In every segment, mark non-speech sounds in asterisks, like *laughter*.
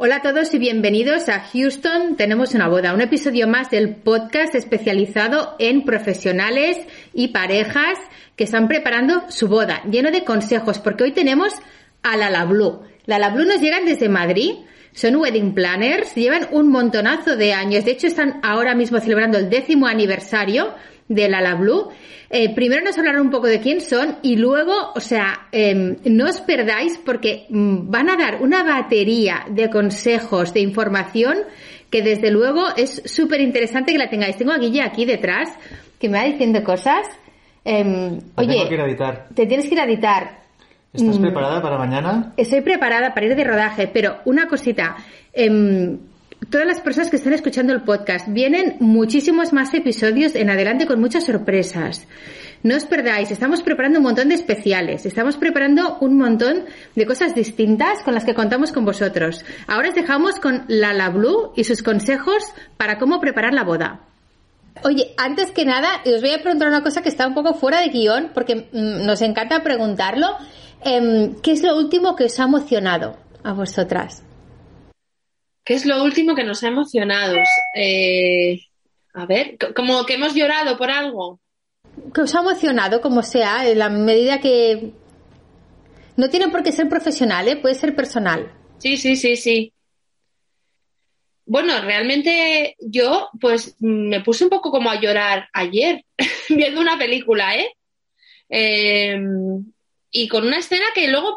Hola a todos y bienvenidos a Houston. Tenemos una boda, un episodio más del podcast especializado en profesionales y parejas que están preparando su boda, lleno de consejos, porque hoy tenemos a la La Blue. La La Blue nos llegan desde Madrid. Son wedding planners, llevan un montonazo de años. De hecho, están ahora mismo celebrando el décimo aniversario de la La Blue. Eh, primero nos hablarán un poco de quién son y luego, o sea, em, no os perdáis porque mm, van a dar una batería de consejos, de información que desde luego es súper interesante que la tengáis. Tengo a Guilla aquí detrás que me va diciendo cosas. Em, oye, te tienes que ir a editar. ¿Estás mm, preparada para mañana? Estoy preparada para ir de rodaje, pero una cosita. Em, todas las personas que están escuchando el podcast. Vienen muchísimos más episodios en adelante con muchas sorpresas. No os perdáis, estamos preparando un montón de especiales, estamos preparando un montón de cosas distintas con las que contamos con vosotros. Ahora os dejamos con Lala Blue y sus consejos para cómo preparar la boda. Oye, antes que nada, os voy a preguntar una cosa que está un poco fuera de guion, porque mm, nos encanta preguntarlo. Em, ¿Qué es lo último que os ha emocionado a vosotras? ¿Qué es lo último que nos ha emocionado? Eh, a ver, como que hemos llorado por algo. Que os ha emocionado, como sea, en la medida que. No tiene por qué ser profesional, ¿eh? puede ser personal. Sí, sí, sí, sí. Bueno, realmente yo, pues me puse un poco como a llorar ayer *laughs* viendo una película, ¿eh? eh y con una escena que luego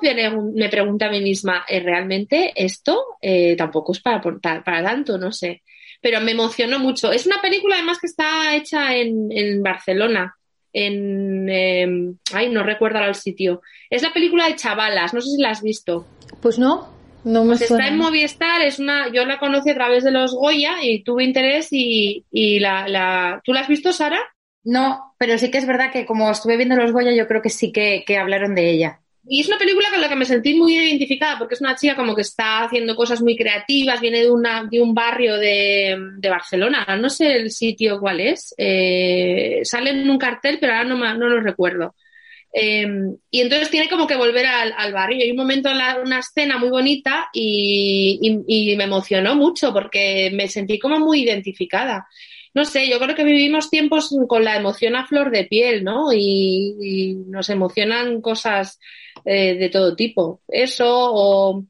me pregunta a mí misma, ¿es ¿realmente esto eh, tampoco es para, para tanto? No sé. Pero me emocionó mucho. Es una película además que está hecha en, Barcelona. En. Em, ay, no recuerdo ahora el sitio. Es la película de Chavalas, no sé si la has visto. Pues no, no me pues Está en Movistar, es una, yo la conocí a través de los Goya y tuve interés y, y la, la, ¿Tú la has visto, Sara? No, pero sí que es verdad que como estuve viendo los Goya, yo creo que sí que, hablaron de ella. Y es una película con la que me sentí muy identificada porque es una chica como que está haciendo cosas muy creativas, viene de, una, de un barrio de, Barcelona, no sé el sitio cuál es, eh, sale en un cartel pero ahora no, no lo recuerdo. Eh, y entonces tiene como que volver al, barrio. Y un momento, una escena muy bonita y, y, me emocionó mucho porque me sentí como muy identificada no sé, yo creo que vivimos tiempos con la emoción a flor de piel, ¿no? Y, nos emocionan cosas eh, de todo tipo. Eso, o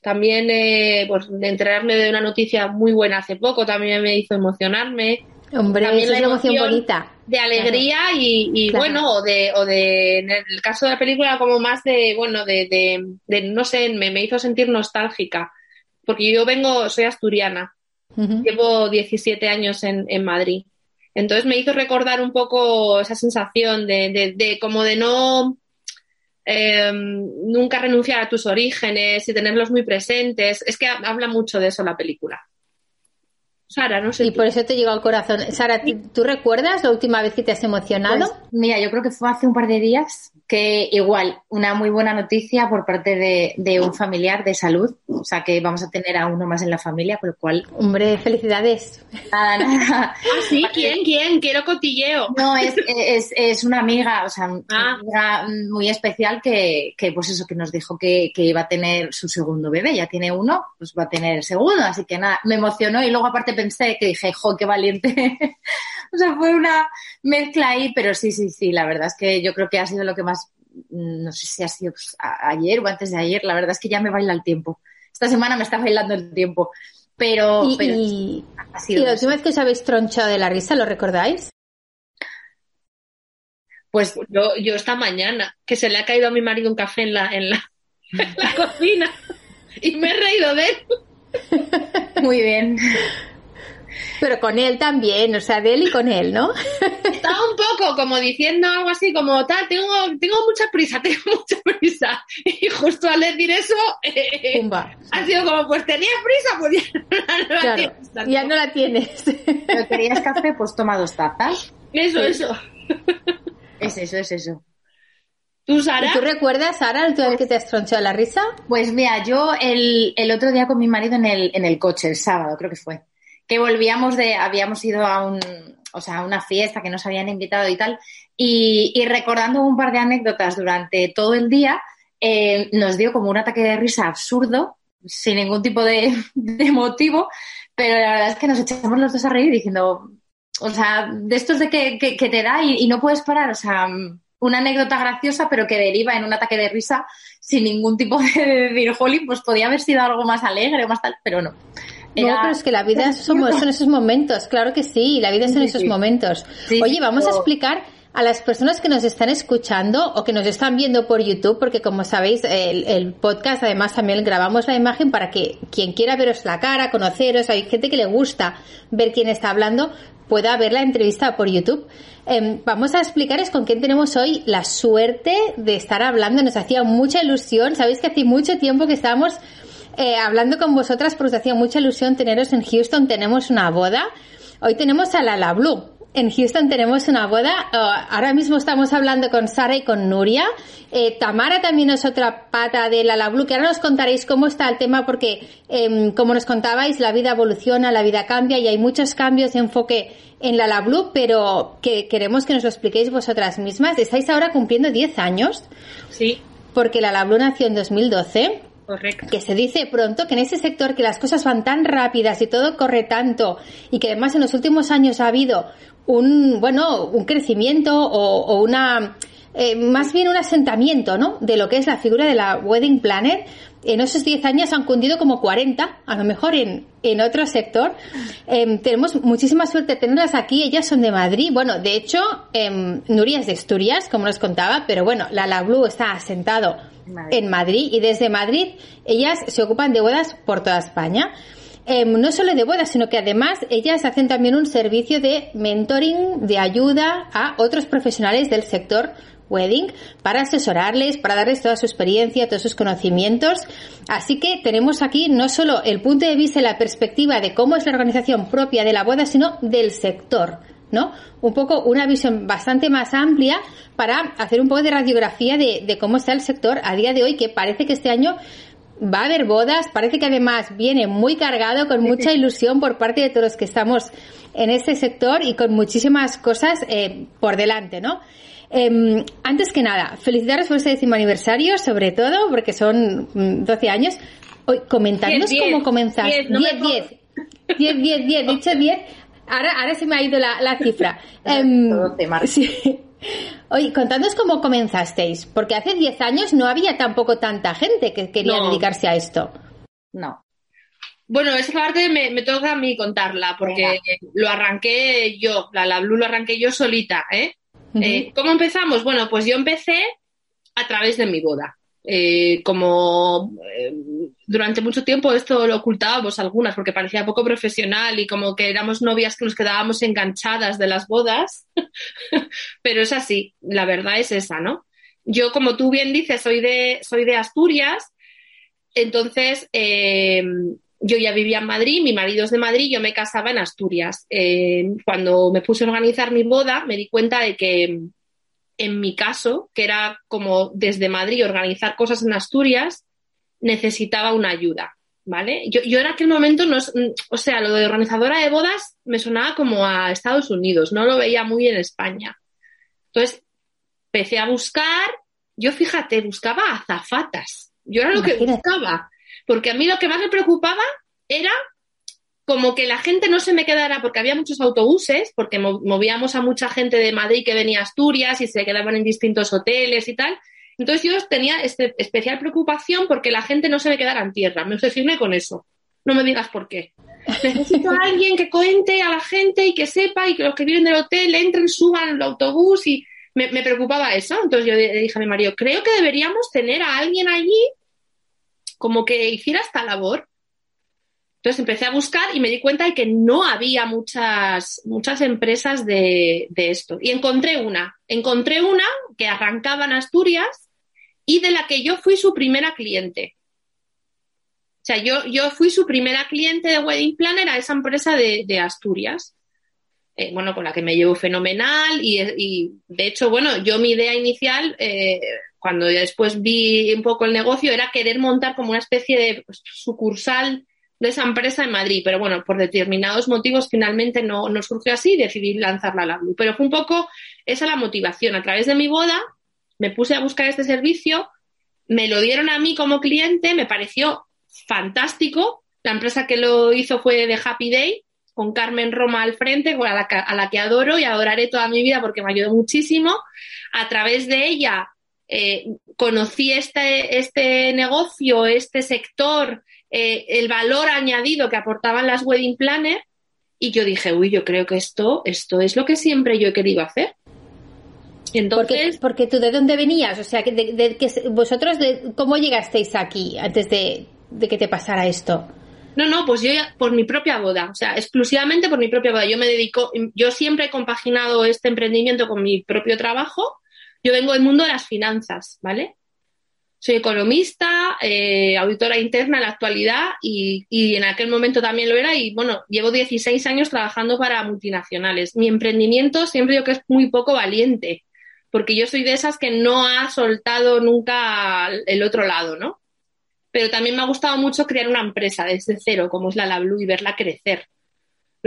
también eh, pues, enterarme de una noticia muy buena hace poco también me hizo emocionarme. Hombre, también la emoción, bonita. De alegría y, bueno, o de, o de, en el caso de la película, como más de, bueno, de, de, no sé, me, me hizo sentir nostálgica. Porque yo vengo, soy asturiana Llevo 17 años en, en, Madrid. Entonces me hizo recordar un poco esa sensación de, de, como de no em, nunca renunciar a tus orígenes y tenerlos muy presentes. Es que habla mucho de eso la película. Sara, no sé. Y por eso te llegó al corazón. Sara, ¿tú recuerdas la última vez que te has emocionado? Pues, mira, yo creo que fue hace un par de días que igual, una muy buena noticia por parte de, un familiar de salud, o sea que vamos a tener a uno más en la familia, por lo cual... Hombre, felicidades. Nada, nada. *laughs* ¿Ah, sí? ¿Quién? ¿Quién? Quiero cotilleo. No, es, es, es una amiga, o sea, una ah. amiga muy especial que, que, pues eso, que nos dijo que, que iba a tener su segundo bebé, ya tiene uno, pues va a tener el segundo, así que nada, me emocionó y luego aparte pensé que dije, jo, qué valiente. *laughs* o sea, fue una mezcla ahí, pero sí, sí, sí, la verdad es que yo creo que ha sido lo que más Mm, no sé si ha sido pues, ayer o antes de ayer, la verdad es que ya me baila el tiempo. Esta semana me está bailando el tiempo. Pero, ¿Y, la última vez que os habéis tronchado de la risa, lo recordáis? Pues yo, yo esta mañana, que se le ha caído a mi marido un café en la, en la, *laughs* en la cocina y me he reído de él. Muy bien. Pero con él también, o sea, de él y con él, ¿no? *laughs* Estaba un poco como diciendo algo así como tal, tengo, tengo mucha prisa, *laughs* tengo mucha prisa. Y justo al decir eso, eh, ha sido como, pues tenías prisa, pues ya no la tienes. Ya no la tienes. *laughs* Pero querías café, pues toma dos tazas. Eso, eso. Es eso, es eso. ¿Tú, Sara? ¿Tú recuerdas, Sara, el día que te has tronchado la risa? Pues mira, yo el, el otro día con mi marido en el, en el coche, el sábado creo que fue, que volvíamos de, habíamos ido a un, o sea, a una fiesta que nos habían invitado y tal, y, recordando un par de anécdotas durante todo el día, eh, nos dio como un ataque de risa absurdo, sin ningún tipo de, motivo, pero la verdad es que nos echamos los dos a reír diciendo, o sea, de estos de que, que, te da y, y, no puedes parar, o sea, una anécdota graciosa, pero que deriva en un ataque de risa sin ningún tipo de, de decir, jolín, pues podía haber sido algo más alegre o más tal, pero no. Era... No, pero es que la vida *laughs* somos, son esos momentos, claro que sí, la vida son esos momentos. Oye, vamos a explicar a las personas que nos están escuchando o que nos están viendo por YouTube, porque como sabéis, el, el, podcast además también grabamos la imagen para que quien quiera veros la cara, conoceros, hay gente que le gusta ver quién está hablando, pueda ver la entrevista por YouTube. Eh, vamos a explicarles con quién tenemos hoy la suerte de estar hablando. Nos hacía mucha ilusión. Sabéis que hace mucho tiempo que estábamos eh, hablando con vosotras, porque hacía mucha ilusión teneros en Houston. Tenemos una boda. Hoy tenemos a Lala Blue en Houston tenemos una boda. Uh, ahora mismo estamos hablando con Sara y con Nuria. Eh, Tamara también es otra pata de la Blue, que ahora nos contaréis cómo está el tema, porque eh, como nos contabais, la vida evoluciona, la vida cambia y hay muchos cambios de enfoque en la Blue, pero que queremos que nos lo expliquéis vosotras mismas. Estáis ahora cumpliendo 10 años. Sí. Porque la Blue nació en 2012. Correcto. Que se dice pronto que en ese sector que las cosas van tan rápidas y todo corre tanto y que además en los últimos años ha habido un, bueno, un crecimiento o, una, eh, más bien un asentamiento, ¿no? De lo que es la figura de la wedding planner. En esos 10 años han cundido como 40, a lo mejor en, en otro sector. Eh, tenemos muchísima suerte de tenerlas aquí. Ellas son de Madrid. Bueno, de hecho, eh, Nuria es de Asturias, como nos contaba, pero bueno, la La Blue está asentado En Madrid y desde Madrid ellas se ocupan de bodas por toda España. Eh, no solo de bodas, sino que además ellas hacen también un servicio de mentoring, de ayuda a otros profesionales del sector wedding para asesorarles, para darles toda su experiencia, todos sus conocimientos. Así que tenemos aquí no solo el punto de vista y la perspectiva de cómo es la organización propia de la boda, sino del sector. ¿No? Un poco una visión bastante más amplia para hacer un poco de radiografía de, de cómo está el sector a día de hoy, que parece que este año va a haber bodas, parece que además viene muy cargado, con mucha ilusión por parte de todos los que estamos en este sector y con muchísimas cosas eh, por delante, ¿no? Eh, antes que nada, felicitaros por este décimo aniversario, sobre todo, porque son 12 años. Hoy, comentadnos cómo comenzaste. 10, 10, 10, 10, 10, dicho 10. Ahora, ahora se me ha ido la, la cifra. *laughs* Um, sí. Oye, contadnos cómo comenzasteis, porque hace 10 años no había tampoco tanta gente que quería no. dedicarse a esto. No. Bueno, esa parte me, me toca a mí contarla, porque Venga. lo arranqué yo, la, la Blue lo arranqué yo solita, ¿eh? Uh -huh. eh, ¿Cómo empezamos? Bueno, pues yo empecé a través de mi boda. Eh, como eh, durante mucho tiempo esto lo ocultábamos algunas porque parecía poco profesional y como que éramos novias que nos quedábamos enganchadas de las bodas, *laughs* pero es así, la verdad es esa, ¿no? Yo, como tú bien dices, soy de, soy de Asturias, entonces eh, yo ya vivía en Madrid, mi marido es de Madrid, yo me casaba en Asturias. Eh, cuando me puse a organizar mi boda, me di cuenta de que en mi caso, que era como desde Madrid organizar cosas en Asturias, necesitaba una ayuda, ¿vale? Yo, yo en aquel momento, no, o sea, lo de organizadora de bodas me sonaba como a Estados Unidos, no lo veía muy en España. Entonces, empecé a buscar, yo fíjate, buscaba azafatas, yo era lo que buscaba, porque a mí lo que más me preocupaba era como que la gente no se me quedara, porque había muchos autobuses, porque movíamos a mucha gente de Madrid que venía a Asturias y se quedaban en distintos hoteles y tal. Entonces yo tenía este, especial preocupación porque la gente no se me quedara en tierra. Me obsesioné con eso. No me digas por qué. Necesito a alguien que cuente a la gente y que sepa y que los que viven del hotel entren, suban el autobús y me, preocupaba eso. Entonces yo dije a mi marido, creo que deberíamos tener a alguien allí como que hiciera esta labor Entonces empecé a buscar y me di cuenta de que no había muchas, muchas empresas de, de esto. Y encontré una, encontré una que arrancaba en Asturias y de la que yo fui su primera cliente. O sea, yo, yo fui su primera cliente de Wedding Planner a esa empresa de, de Asturias. Eh, bueno, con la que me llevo fenomenal y, y, de hecho, bueno, yo mi idea inicial, eh, cuando después vi un poco el negocio, era querer montar como una especie de pues, sucursal de esa empresa en Madrid, pero bueno, por determinados motivos finalmente no, no surgió así y decidí lanzarla a la Blue. Pero fue un poco esa la motivación. A través de mi boda me puse a buscar este servicio, me lo dieron a mí como cliente, me pareció fantástico. La empresa que lo hizo fue de Happy Day, con Carmen Roma al frente, a la, a la que adoro y adoraré toda mi vida porque me ayudó muchísimo. A través de ella eh, conocí este, este negocio, este sector, eh, el valor añadido que aportaban las wedding planners y yo dije, uy, yo creo que esto, esto es lo que siempre yo he querido hacer. Entonces, porque, tú de dónde venías, o sea, que, de, que vosotros, de, ¿cómo llegasteis aquí antes de, de, que te pasara esto? No, no, pues yo por mi propia boda, o sea, exclusivamente por mi propia boda. Yo me dedico, yo siempre he compaginado este emprendimiento con mi propio trabajo. Yo vengo del mundo de las finanzas, ¿vale? Soy economista, eh, auditora interna en la actualidad y, en aquel momento también lo era y bueno, llevo 16 años trabajando para multinacionales. Mi emprendimiento siempre digo que es muy poco valiente, porque yo soy de esas que no ha soltado nunca el otro lado, ¿no? Pero también me ha gustado mucho crear una empresa desde cero, como es la LaBlue, y verla crecer.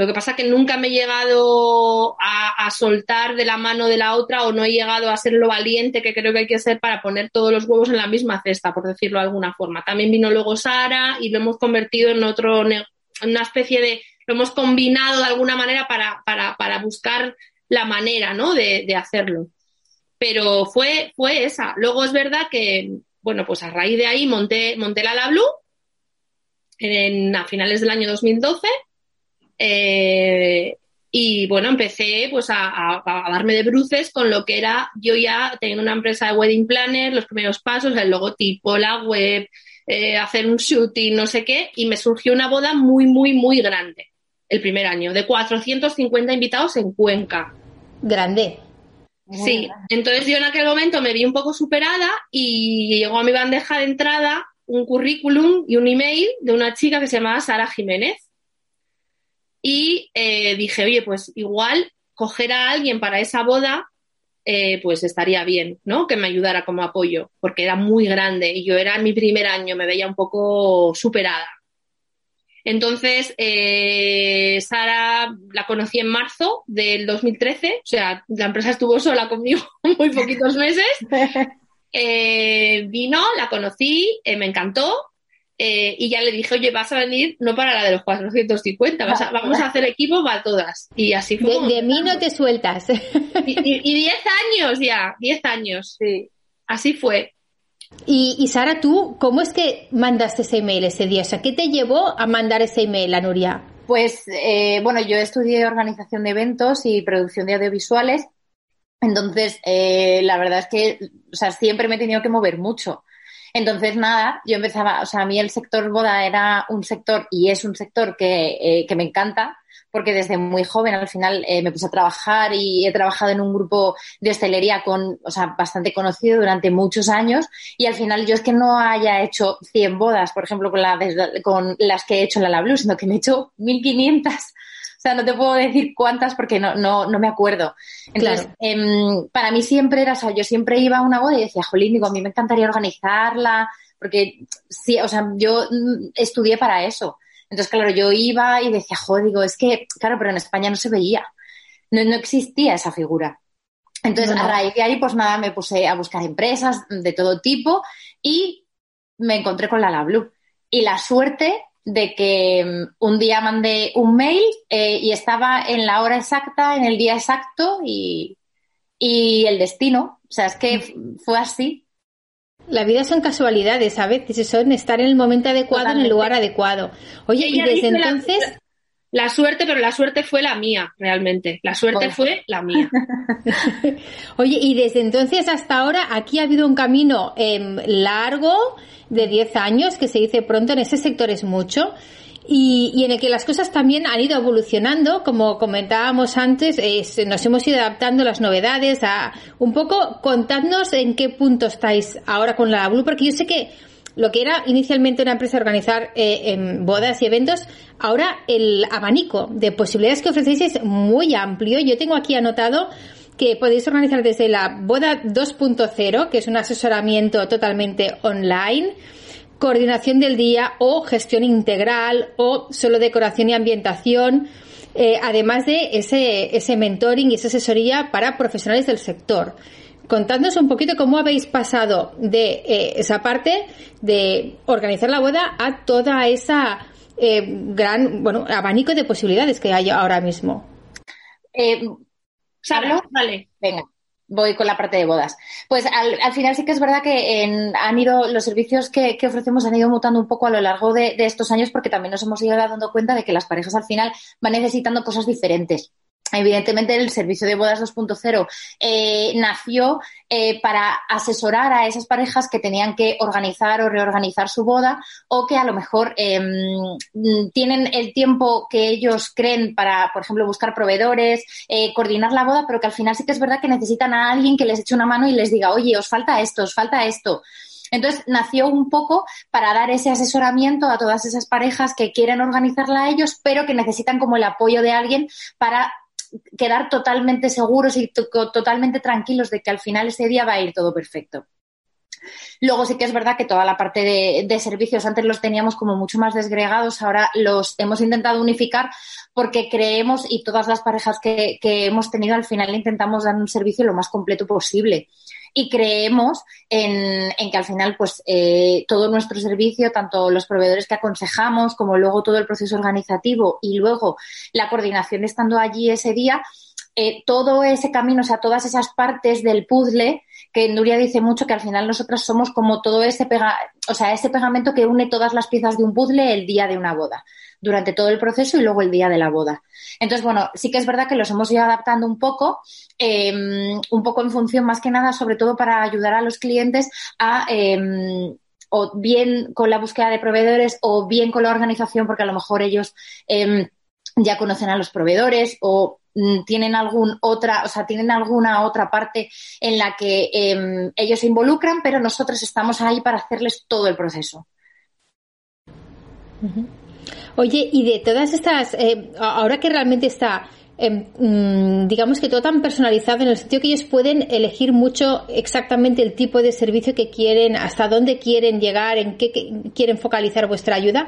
Lo que pasa es que nunca me he llegado a, soltar de la mano de la otra o no he llegado a ser lo valiente que creo que hay que ser para poner todos los huevos en la misma cesta, por decirlo de alguna forma. También vino luego Sara y lo hemos convertido en otro, en una especie de, lo hemos combinado de alguna manera para, para, para buscar la manera, ¿no? De, de hacerlo. Pero fue, fue esa. Luego es verdad que, bueno, pues a raíz de ahí monté, monté la Blue en, a finales del año 2012 eh, y bueno, empecé pues a, a, a, darme de bruces con lo que era yo ya teniendo una empresa de wedding planner, los primeros pasos, el logotipo, la web, eh, hacer un shooting, no sé qué, y me surgió una boda muy, muy, muy grande el primer año, de 450 invitados en Cuenca. Grande. Sí, entonces yo en aquel momento me vi un poco superada y llegó a mi bandeja de entrada un currículum y un email de una chica que se llamaba Sara Jiménez y eh, dije, oye, pues igual coger a alguien para esa boda, eh, pues estaría bien, ¿no? Que me ayudara como apoyo, porque era muy grande y yo era mi primer año, me veía un poco superada. Entonces, eh, Sara la conocí en marzo del 2013, o sea, la empresa estuvo sola conmigo *laughs* muy poquitos meses. *laughs* Eh, vino, la conocí, eh, me encantó, eh, y ya le dije, oye, vas a venir no para la de los 450, vas a, vamos a hacer equipo para todas. Y así fue. De, de mí no te sueltas. *laughs* Y 10 años ya, 10 años. Sí. Así fue. Y, y, Sara, tú, ¿cómo es que mandaste ese email ese día? O sea, ¿qué te llevó a mandar ese email a Nuria? Pues, eh, bueno, yo estudié organización de eventos y producción de audiovisuales. Entonces, eh, la verdad es que, o sea, siempre me he tenido que mover mucho. Entonces, nada, yo empezaba, o sea, a mí el sector boda era un sector y es un sector que, eh, que me encanta porque desde muy joven al final eh, me puse a trabajar y he trabajado en un grupo de hostelería con, o sea, bastante conocido durante muchos años y al final yo es que no haya hecho 100 bodas, por ejemplo, con, la, con las que he hecho en la La Blue, sino que me he hecho 1500. O sea, no te puedo decir cuántas porque no, no, no me acuerdo. Entonces, claro. eh, para mí siempre era, o sea, yo siempre iba a una boda y decía, jolín, digo, a mí me encantaría organizarla, porque sí, o sea, yo estudié para eso. Entonces, claro, yo iba y decía, joder, digo, es que, claro, pero en España no se veía. No, no existía esa figura. Entonces, no, no. a raíz de ahí, pues nada, me puse a buscar empresas de todo tipo y me encontré con la LaBlue. Y la suerte de que um, un día mandé un mail eh, y estaba en la hora exacta, en el día exacto y, y el destino. O sea, es que fue así. La vida son casualidades, a veces son estar en el momento adecuado, Totalmente. en el lugar adecuado. Oye, y desde entonces... La, la, suerte, pero la suerte fue la mía, realmente. La suerte fue la mía. *laughs* Oye, y desde entonces hasta ahora, aquí ha habido un camino eh, largo de 10 años, que se dice pronto, en ese sector es mucho. y, en el que las cosas también han ido evolucionando, como comentábamos antes, nos hemos ido adaptando las novedades a un poco contadnos en qué punto estáis ahora con la Blue, porque yo sé que lo que era inicialmente una empresa organizar eh, en bodas y eventos, ahora el abanico de posibilidades que ofrecéis es muy amplio. Yo tengo aquí anotado que podéis organizar desde la boda 2.0, que es un asesoramiento totalmente online, coordinación del día o gestión integral o solo decoración y ambientación, eh, además de ese, ese mentoring y esa asesoría para profesionales del sector. Contadnos un poquito cómo habéis pasado de eh, esa parte de organizar la boda a toda esa eh, gran bueno abanico de posibilidades que hay ahora mismo. Eh, Vale. Venga voy con la parte de bodas. Pues al, final sí que es verdad que han ido, los servicios que, ofrecemos han ido mutando un poco a lo largo de, estos años porque también nos hemos ido dando cuenta de que las parejas al final van necesitando cosas diferentes. Evidentemente, el servicio de bodas 2.0 eh, nació eh, para asesorar a esas parejas que tenían que organizar o reorganizar su boda o que a lo mejor em, tienen el tiempo que ellos creen para, por ejemplo, buscar proveedores, eh, coordinar la boda, pero que al final sí que es verdad que necesitan a alguien que les eche una mano y les diga, oye, os falta esto, os falta esto. Entonces nació un poco para dar ese asesoramiento a todas esas parejas que quieren organizarla a ellos, pero que necesitan como el apoyo de alguien para quedar totalmente seguros y totalmente tranquilos de que al final ese día va a ir todo perfecto. Luego sí que es verdad que toda la parte de, servicios antes los teníamos como mucho más desgregados, ahora los hemos intentado unificar porque creemos y todas las parejas que, que hemos tenido al final intentamos dar un servicio lo más completo posible y creemos en, que al final pues eh, todo nuestro servicio, tanto los proveedores que aconsejamos como luego todo el proceso organizativo y luego la coordinación estando allí ese día, eh, todo ese camino, o sea, todas esas partes del puzzle que Nuria dice mucho que al final nosotras somos como todo ese pega, o sea, ese pegamento que une todas las piezas de un puzzle el día de una boda durante todo el proceso y luego el día de la boda. Entonces, bueno, sí que es verdad que los hemos ido adaptando un poco, em, un poco en función más que nada, sobre todo para ayudar a los clientes a... Em, o bien con la búsqueda de proveedores o bien con la organización, porque a lo mejor ellos em, ya conocen a los proveedores o mm, tienen algún otra, o sea, tienen alguna otra parte en la que ellos se involucran, pero nosotros estamos ahí para hacerles todo el proceso. Oye, y de todas estas, eh, ahora que realmente está, em, mm, digamos que todo tan personalizado en el sentido que ellos pueden elegir mucho exactamente el tipo de servicio que quieren, hasta dónde quieren llegar, en qué, quieren focalizar vuestra ayuda,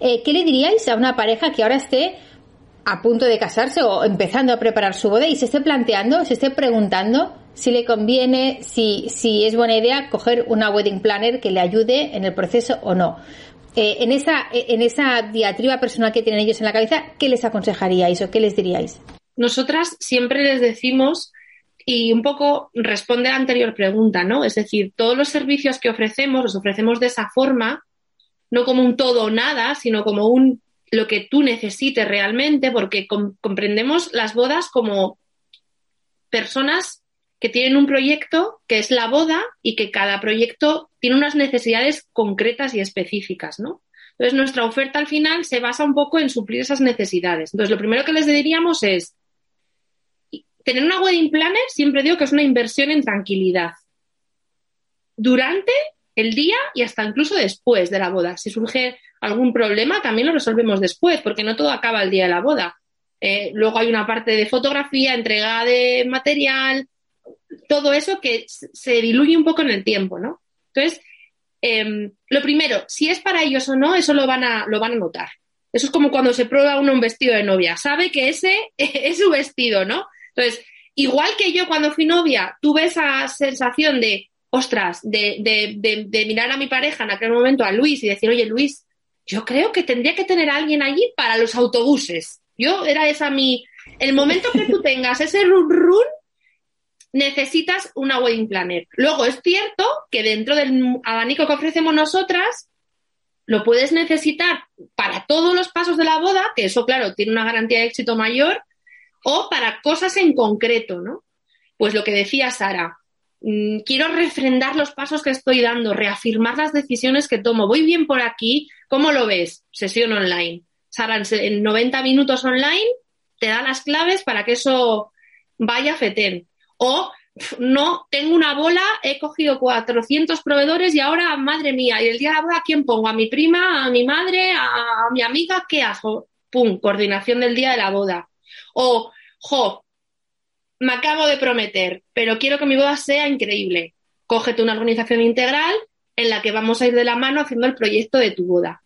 eh, ¿qué le diríais a una pareja que ahora esté a punto de casarse o empezando a preparar su boda y se esté planteando, se esté preguntando si le conviene, si, si es buena idea coger una wedding planner que le ayude en el proceso o no. Eh, en, esa, eh, en esa diatriba personal que tienen ellos en la cabeza, ¿qué les aconsejaríais o qué les diríais? Nosotras siempre les decimos, y un poco responde a la anterior pregunta, ¿no? Es decir, todos los servicios que ofrecemos los ofrecemos de esa forma, no como un todo o nada, sino como un lo que tú necesites realmente, porque comprendemos las bodas como personas que tienen un proyecto que es la boda y que cada proyecto tiene unas necesidades concretas y específicas, ¿no? Entonces, nuestra oferta al final se basa un poco en suplir esas necesidades. Entonces, lo primero que les diríamos es, tener una wedding planner, siempre digo que es una inversión en tranquilidad. Durante el día y hasta incluso después de la boda. Si surge algún problema, también lo resolvemos después, porque no todo acaba el día de la boda. Eh, luego hay una parte de fotografía, entrega de material, todo eso que se diluye un poco en el tiempo, ¿no? Entonces, em, lo primero, si es para ellos o no, eso lo van a, lo van a notar. Eso es como cuando se prueba uno un vestido de novia. Sabe que ese *laughs* es su vestido, ¿no? Entonces, igual que yo cuando fui novia, tuve esa sensación de, ostras, de, de, de, mirar a mi pareja en aquel momento, a Luis, y decir, oye, Luis, yo creo que tendría que tener a alguien allí para los autobuses. Yo era esa mi... El momento que tú tengas ese run run, necesitas una wedding planner. Luego, es cierto que dentro del abanico que ofrecemos nosotras, lo puedes necesitar para todos los pasos de la boda, que eso, claro, tiene una garantía de éxito mayor, o para cosas en concreto, ¿no? Pues lo que decía Sara, mm, quiero refrendar los pasos que estoy dando, reafirmar las decisiones que tomo. Voy bien por aquí, ¿cómo lo ves? Sesión online. Sara, en 90 minutos online te da las claves para que eso vaya fetén. O no, tengo una bola, he cogido 400 proveedores y ahora, madre mía, y el día de la boda, ¿a quién pongo? ¿A mi prima, a mi madre, a, mi amiga? ¿Qué hago? Pum, coordinación del día de la boda. O, jo, me acabo de prometer, pero quiero que mi boda sea increíble. Cógete una organización integral en la que vamos a ir de la mano haciendo el proyecto de tu boda.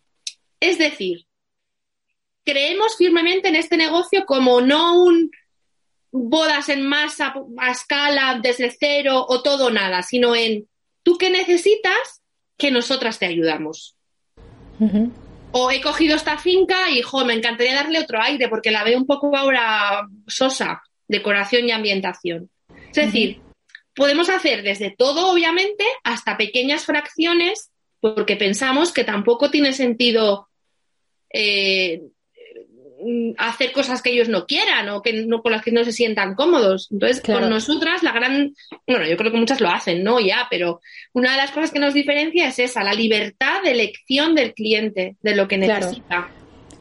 Es decir, creemos firmemente en este negocio como no un bodas en masa, a escala, desde cero o todo o nada, sino en tú qué necesitas que nosotras te ayudamos. O he cogido esta finca y, jo, me encantaría darle otro aire porque la veo un poco ahora sosa, decoración y ambientación. Es decir, podemos hacer desde todo, obviamente, hasta pequeñas fracciones porque pensamos que tampoco tiene sentido eh, hacer cosas que ellos no quieran o que no con las que no se sientan cómodos. Entonces, con nosotras la gran, bueno, yo creo que muchas lo hacen, ¿no? Ya, pero una de las cosas que nos diferencia es esa, la libertad de elección del cliente, de lo que necesita.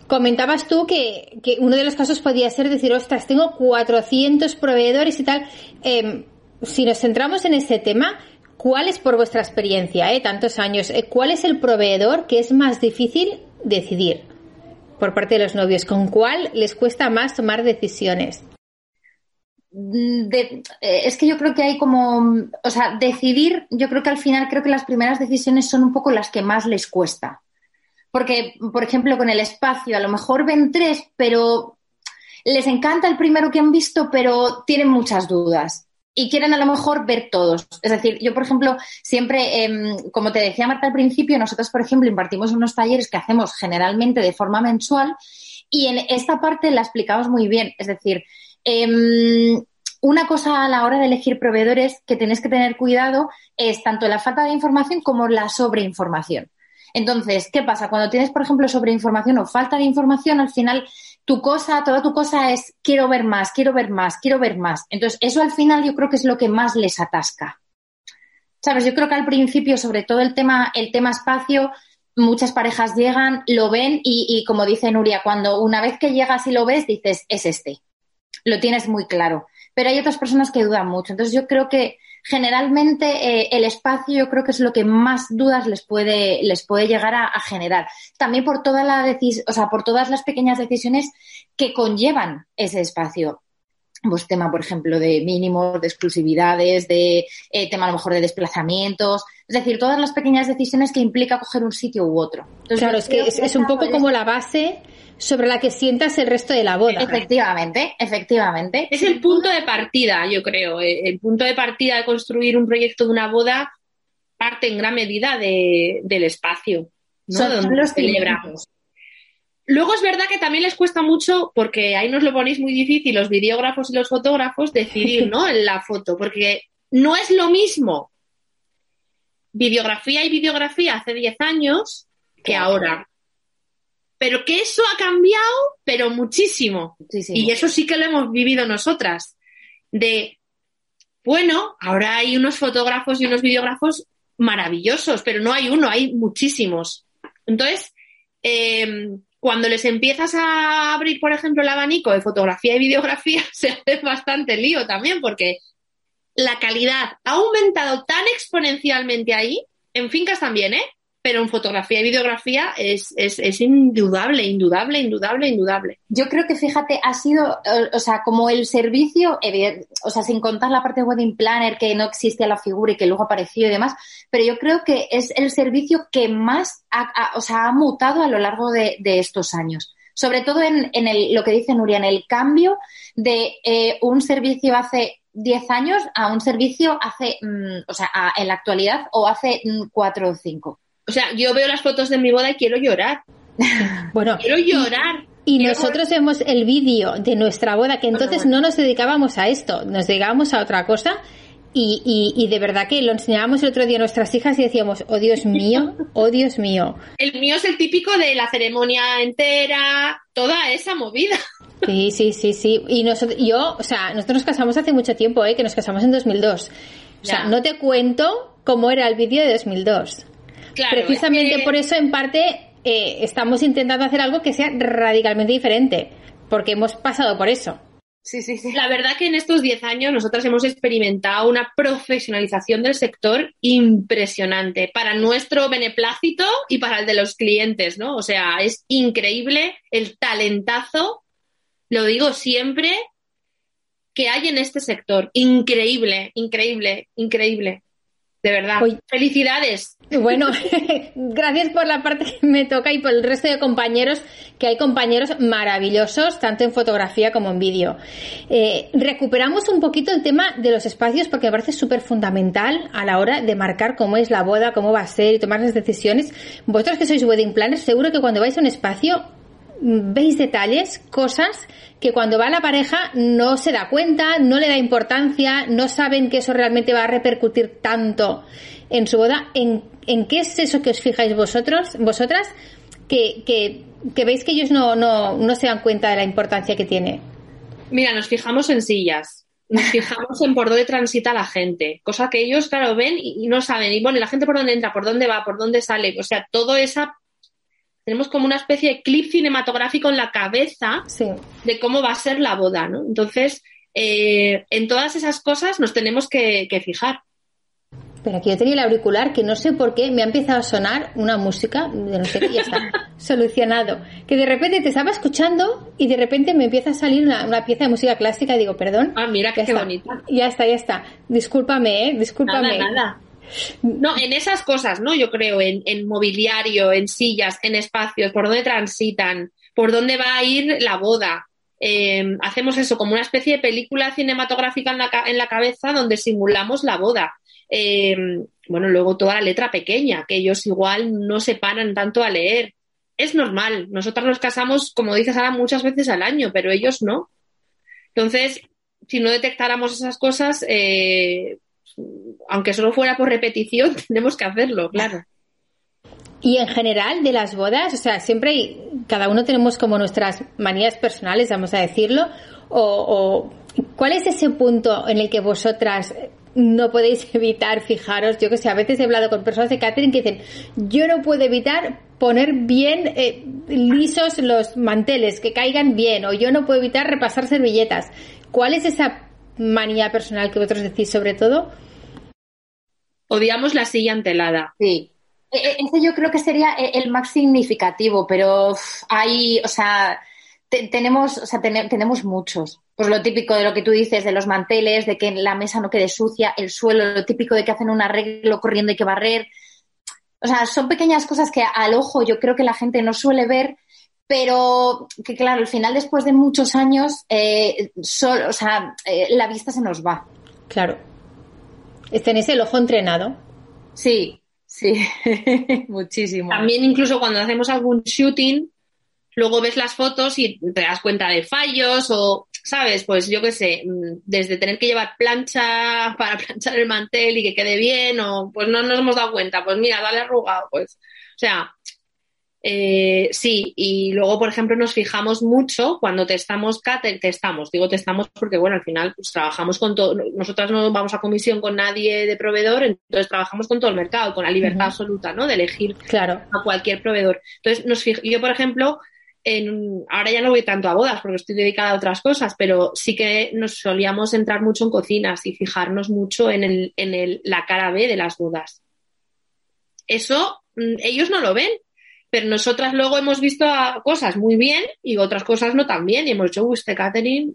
Comentabas tú que, que, uno de los casos podría ser decir, ostras, tengo 400 proveedores y tal. Em, si nos centramos en este tema, ¿cuál es por vuestra experiencia, eh, tantos años, eh, cuál es el proveedor que es más difícil decidir? Por parte de los novios? ¿Con cuál les cuesta más tomar decisiones? Mm, eh, es que yo creo que hay como, o sea, decidir, yo creo que al final creo que las primeras decisiones son un poco las que más les cuesta. Porque, por ejemplo, con el espacio, a lo mejor ven tres, pero les encanta el primero que han visto, pero tienen muchas dudas y quieren a lo mejor ver todos. Es decir, yo, por ejemplo, siempre, em, como te decía Marta al principio, nosotros, por ejemplo, impartimos unos talleres que hacemos generalmente de forma mensual y en esta parte la explicamos muy bien. Es decir, em, una cosa a la hora de elegir proveedores que tienes que tener cuidado es tanto la falta de información como la sobreinformación. Entonces, ¿qué pasa? Cuando tienes, por ejemplo, sobreinformación o falta de información, al final tu cosa, toda tu cosa es quiero ver más, quiero ver más, quiero ver más. Entonces, eso al final yo creo que es lo que más les atasca. Sabes, yo creo que al principio, sobre todo el tema, el tema espacio, muchas parejas llegan, lo ven y, y como dice Nuria, cuando una vez que llegas y lo ves, dices, es este. Lo tienes muy claro. Pero hay otras personas que dudan mucho. Entonces, yo creo que generalmente eh, el espacio yo creo que es lo que más dudas les puede, les puede llegar a, generar. También por toda la o sea, por todas las pequeñas decisiones que conllevan ese espacio. Pues tema, por ejemplo, de mínimos, de exclusividades, de eh, tema a lo mejor de desplazamientos, es decir, todas las pequeñas decisiones que implica coger un sitio u otro. claro, es que es, un poco como la base sobre la que sientas el resto de la boda. Efectivamente, efectivamente. Es el punto de partida, yo creo. Eh, el punto de partida de construir un proyecto de una boda parte en gran medida del espacio, ¿no? Son los celebramos. Luego es verdad que también les cuesta mucho, porque ahí nos lo ponéis muy difícil, los videógrafos y los fotógrafos, decidir, ¿no? En *laughs* la foto, porque no es lo mismo videografía y videografía hace 10 años que ahora pero que eso ha cambiado, pero muchísimo. Y eso sí que lo hemos vivido nosotras. De, bueno, ahora hay unos fotógrafos y unos videógrafos maravillosos, pero no hay uno, hay muchísimos. Entonces, em, cuando les empiezas a abrir, por ejemplo, el abanico de fotografía y videografía, *laughs* se hace bastante lío también, porque la calidad ha aumentado tan exponencialmente ahí, en fincas también, ¿eh? Pero en fotografía y videografía es, es, es, indudable, indudable, indudable, indudable. Yo creo que, fíjate, ha sido, o sea, como el servicio, o sea, sin contar la parte de Wedding Planner, que no existía la figura y que luego apareció y demás, pero yo creo que es el servicio que más ha, o sea, ha mutado a lo largo de, estos años. Sobre todo en, en el, lo que dice Nuria, en el cambio de eh, un servicio hace 10 años a un servicio hace, mm, o sea, en la actualidad o hace 4 mm, o 5. O sea, yo veo las fotos de mi boda y quiero llorar. *laughs* Bueno, quiero llorar. Y nosotros vemos el vídeo de nuestra boda, que entonces no nos dedicábamos a esto, nos dedicábamos a otra cosa. Y, y, de verdad que lo enseñábamos el otro día a nuestras hijas y decíamos, oh Dios mío, oh Dios mío. El mío es el típico de la ceremonia entera, toda esa movida. Sí, sí, sí, sí. Y nosotros, yo, o sea, nosotros nos casamos hace mucho tiempo, ¿eh? que nos casamos en 2002. O sea, no te cuento cómo era el vídeo de 2002. Precisamente por eso, en parte, eh, estamos intentando hacer algo que sea radicalmente diferente, porque hemos pasado por eso. Sí, sí, sí. La verdad que en estos 10 años nosotras hemos experimentado una profesionalización del sector impresionante para nuestro beneplácito y para el de los clientes, ¿no? O sea, es increíble el talentazo, lo digo siempre, que hay en este sector. Increíble, increíble, increíble. De verdad. Felicidades. Bueno, *laughs* *laughs* gracias por la parte que me toca y por el resto de compañeros, que hay compañeros maravillosos, tanto en fotografía como en vídeo. Eh, recuperamos un poquito el tema de los espacios porque me parece súper fundamental a la hora de marcar cómo es la boda, cómo va a ser y tomar las decisiones. Vosotros que sois wedding planners, seguro que cuando vais a un espacio veis detalles, cosas que cuando va la pareja no se da cuenta, no le da importancia, no saben que eso realmente va a repercutir tanto en su boda. ¿En, qué es eso que os fijáis vosotros, vosotras, que, que, veis que ellos no, no, no se dan cuenta de la importancia que tiene? Mira, nos fijamos en sillas nos fijamos en por dónde transita la gente, cosa que ellos, claro, ven y, no saben. Y bueno, la gente por dónde entra, por dónde va, por dónde sale. O sea, todo esa tenemos como una especie de clip cinematográfico en la cabeza de cómo va a ser la boda, ¿no? Entonces, eh, en todas esas cosas nos tenemos que, fijar. Pero aquí yo tenía el auricular que no sé por qué me ha empezado a sonar una música de no sé qué, ya está, *laughs* solucionado. Que de repente te estaba escuchando y de repente me empieza a salir una, pieza de música clásica y digo, perdón. Ah, mira qué, bonita. Ya está, ya está. Discúlpame, ¿eh? Discúlpame. Nada, nada. No, en esas cosas, ¿no? Yo creo, en, mobiliario, en sillas, en espacios, por dónde transitan, por dónde va a ir la boda. Em, hacemos eso como una especie de película cinematográfica en la, en la cabeza donde simulamos la boda. Em, bueno, luego toda la letra pequeña, que ellos igual no se paran tanto a leer. Es normal, nosotros nos casamos, como dices ahora, muchas veces al año, pero ellos no. Entonces, si no detectáramos esas cosas, eh, aunque solo fuera por repetición, *laughs* tenemos que hacerlo, claro. Y en general de las bodas, o sea, siempre cada uno tenemos como nuestras manías personales, vamos a decirlo, o, ¿cuál es ese punto en el que vosotras no podéis *laughs* evitar fijaros? Yo que sé, a veces he hablado con personas de catering que dicen, yo no puedo evitar poner bien eh, lisos los manteles, que caigan bien, o yo no puedo evitar repasar servilletas. ¿Cuál es esa manía personal que vosotros decís sobre todo? Odiamos la silla antelada. Sí. E, e, ese yo creo que sería e, el más significativo, pero hay, o sea, tenemos, o sea, tenemos muchos. Pues lo típico de lo que tú dices, de los manteles, de que la mesa no quede sucia, el suelo, lo típico de que hacen un arreglo corriendo y que barrer. O sea, son pequeñas cosas que al ojo yo creo que la gente no suele ver, pero que claro, al final después de muchos años, eh, o sea, eh, la vista se nos va. Claro. Tenéis el ojo entrenado. Sí, sí, *laughs* muchísimo. También incluso cuando hacemos algún shooting, luego ves las fotos y te das cuenta de fallos o, ¿sabes? Pues yo qué sé, mm, desde tener que llevar plancha *laughs* para planchar el mantel y que quede bien o pues no nos hemos dado cuenta, pues mira, dale arrugado, pues. O sea, eh, sí, y luego, por ejemplo, nos fijamos mucho cuando testamos te testamos, digo testamos porque, bueno, al final pues, trabajamos con todo, nosotras no vamos a comisión con nadie de proveedor, entonces trabajamos con todo el mercado, con la libertad absoluta, ¿no? De elegir claro. a cualquier proveedor. Entonces, nos yo, por ejemplo, en, ahora ya no voy tanto a bodas porque estoy dedicada a otras cosas, pero sí que nos solíamos entrar mucho en cocinas y fijarnos mucho en, el, en el, la cara B de las bodas. Eso mm, ellos no lo ven, pero nosotras luego hemos visto cosas muy bien y otras cosas no tan bien y hemos dicho, este catering,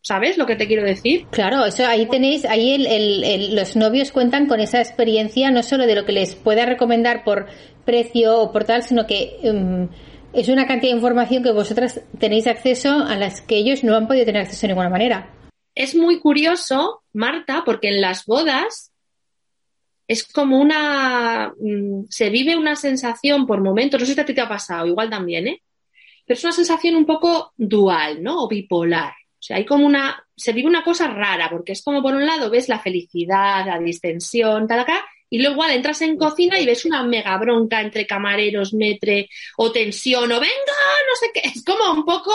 ¿sabes lo que te quiero decir? Claro, eso ahí tenéis, ahí el, los novios cuentan con esa experiencia no solo de lo que les pueda recomendar por precio o por tal, sino que em, es una cantidad de información que vosotras tenéis acceso a las que ellos no han podido tener acceso de ninguna manera. Es muy curioso, Marta, porque en las bodas es como una, mm, se vive una sensación por momentos, no sé si a ti te ha pasado, igual también, ¿eh? Pero es una sensación un poco dual, ¿no? O bipolar. O sea, hay como una, se vive una cosa rara, porque es como por un lado ves la felicidad, la distensión, tal acá, y luego igual entras en cocina y ves una mega bronca entre camareros, metre, o tensión, o venga, no sé qué. Es como un poco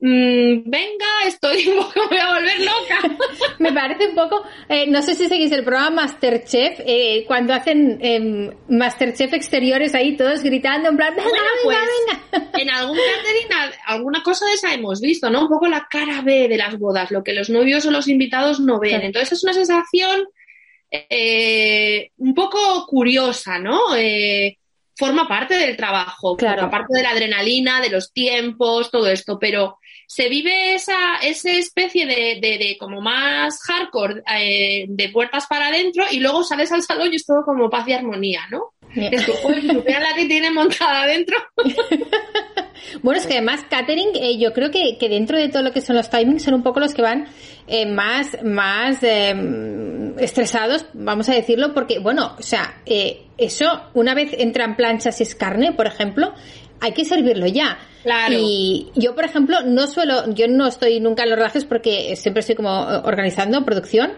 mm, venga, estoy *laughs* un poco, me voy a volver loca. *laughs* me parece un poco, eh, no sé si seguís el programa Masterchef, eh, cuando hacen eh, Masterchef exteriores ahí todos gritando en plan, venga, bueno, venga, pues, venga. En algún catering, alguna cosa de esa hemos visto, ¿no? Un poco la cara B de las bodas, lo que los novios o los invitados no ven. Entonces es una sensación eh, un poco curiosa, ¿no? Forma parte del trabajo, claro. forma parte de la adrenalina, de los tiempos, todo esto, pero se vive esa, esa especie de, de, de como más hardcore eh, de puertas para adentro y luego sales al salón y es todo como paz y armonía, ¿no? Yeah. Es que pues, la que tiene montada adentro. *laughs* bueno, es que además catering, eh, yo creo que, que, dentro de todo lo que son los timings son un poco los que van eh, más, más eh, estresados, vamos a decirlo, porque, bueno, o sea, eso, una vez entran planchas y es carne, por ejemplo, hay que servirlo ya. Claro. Y yo, por ejemplo, no suelo, yo no estoy nunca en los rodajes porque siempre estoy como organizando producción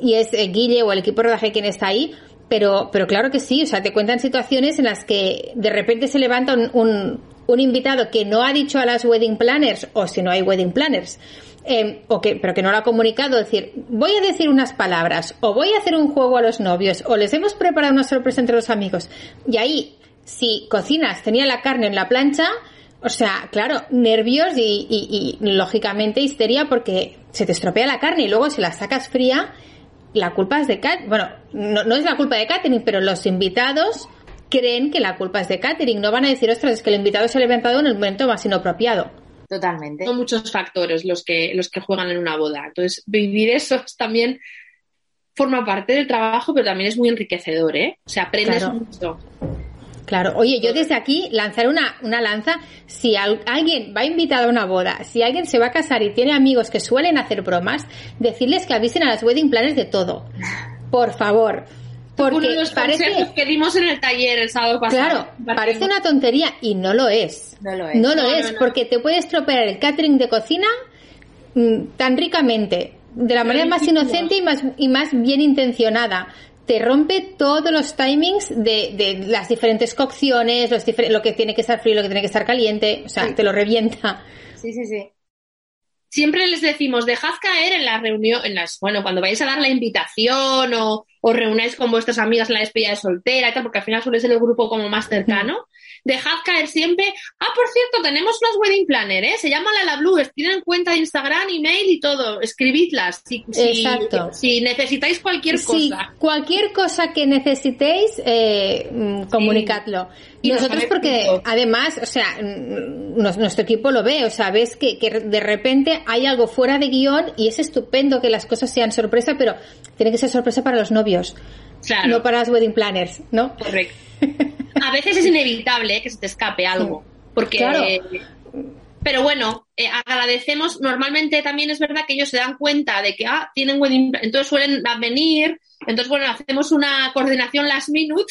y es eh, Guille o el equipo de rodaje quien está ahí, pero, pero claro que sí, o sea, te cuentan situaciones en las que de repente se levanta un, un, un invitado que no ha dicho a las wedding planners, o si no hay wedding planners, eh, o que, pero que no lo ha comunicado, decir, voy a decir unas palabras, o voy a hacer un juego a los novios, o les hemos preparado una sorpresa entre los amigos. Y ahí, si cocinas, tenía la carne en la plancha, o sea, claro, nervios y, y, y lógicamente histeria porque se te estropea la carne y luego si la sacas fría, la culpa es de Kat. Bueno, no, no es la culpa de Catherine, pero los invitados creen que la culpa es de Catherine. No van a decir, ostras, es que el invitado se ha levantado en el momento más inapropiado. Totalmente. Son muchos factores los que, los que juegan en una boda. Entonces, vivir eso también forma parte del trabajo, pero también es muy enriquecedor, ¿eh? O sea, aprendes Claro. mucho. Claro, oye, yo desde aquí lanzar una, una lanza, si al- alguien va invitado a una boda, si alguien se va a casar y tiene amigos que suelen hacer bromas, decirles que avisen a las wedding planners de todo. Por favor. Uno de Porque los parece, que dimos en el taller el sábado pasado. claro, parece una tontería y no lo es. No lo es. No lo No, es, no, no. porque te puede estropear el catering de cocina mm, tan ricamente, de la manera más inocente y más, y más bien intencionada. Te rompe todos los timings de, de las diferentes cocciones, los difer- lo que tiene que estar frío, lo que tiene que estar caliente, o sea, te lo revienta. Sí, sí, sí. Siempre les decimos, dejad caer en la reunión, en las, bueno, cuando vayáis a dar la invitación o os reunáis con vuestras amigas en la despedida de soltera y tal, porque al final suele ser el grupo como más cercano. Dejad caer siempre, ah, por cierto, tenemos unas wedding planner, ¿eh? Se llama la La Blue, tienen cuenta de Instagram, email y todo, escribidlas. Si, si- Exacto. si necesitáis cualquier Sí, cosa. cualquier cosa que necesitéis, eh, mm, comunicadlo. Y nos Nosotros porque punto. además, o sea, mm, nuestro equipo lo ve, o sea, ves que, que de repente hay algo fuera de guion y es estupendo que las cosas sean sorpresa, pero tiene que ser sorpresa para los novios, Claro. no para las wedding planners, ¿no? Correcto. A veces es inevitable ¿eh? que se te escape algo, porque... Claro. Pero bueno, eh, agradecemos, normalmente también es verdad que ellos se dan cuenta de que, ah, tienen wedding, plan- entonces suelen venir, entonces bueno, hacemos una coordinación last minute,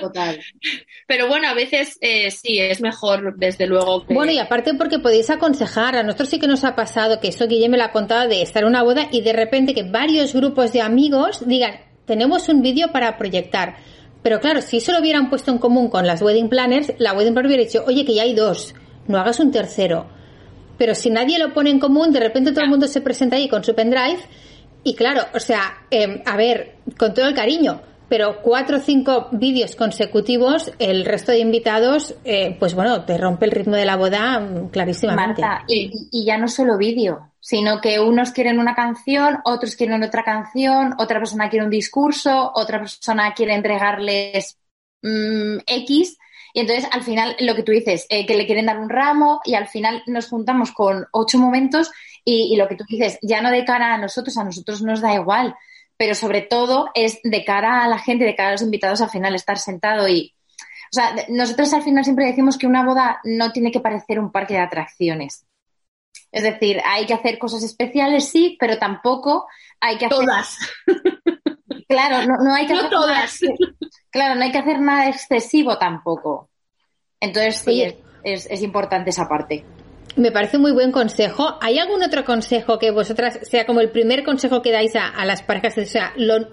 Total. *laughs* pero bueno, a veces eh, sí, es mejor desde luego que... Bueno, y aparte porque podéis aconsejar, a nosotros sí que nos ha pasado, que esto Guille me lo ha contado, de estar en una boda y de repente que varios grupos de amigos digan, tenemos un vídeo para proyectar. Pero claro, si eso lo hubieran puesto en común con las wedding planners, la wedding planner hubiera dicho, oye, que ya hay dos, no hagas un tercero. Pero si nadie lo pone en común, de repente todo el mundo se presenta ahí con su pendrive y claro, o sea, eh, a ver, con todo el cariño, pero cuatro o cinco vídeos consecutivos, el resto de invitados, eh, pues bueno, te rompe el ritmo de la boda mm, clarísimamente. Marta, y, ya no solo vídeo, sino que unos quieren una canción, otros quieren otra canción, otra persona quiere un discurso, otra persona quiere entregarles mm, X. Y entonces, al final, lo que tú dices, eh, que le quieren dar un ramo y al final nos juntamos con ocho momentos y, y lo que tú dices, ya no de cara a nosotros, a nosotros nos da igual, pero sobre todo es de cara a la gente, de cara a los invitados, al final estar sentado y... O sea, nosotros al final siempre decimos que una boda no tiene que parecer un parque de atracciones. Es decir, hay que hacer cosas especiales, sí, pero tampoco hay que hacer... Todas. *laughs* Claro, no, no hay que No hacer todas. Nada, claro, no hay que hacer nada excesivo tampoco. Entonces, sí, Oye. es, es, es importante esa parte. Me parece muy buen consejo. ¿Hay algún otro consejo que vosotras sea como el primer consejo que dais a, las parejas? O sea, lo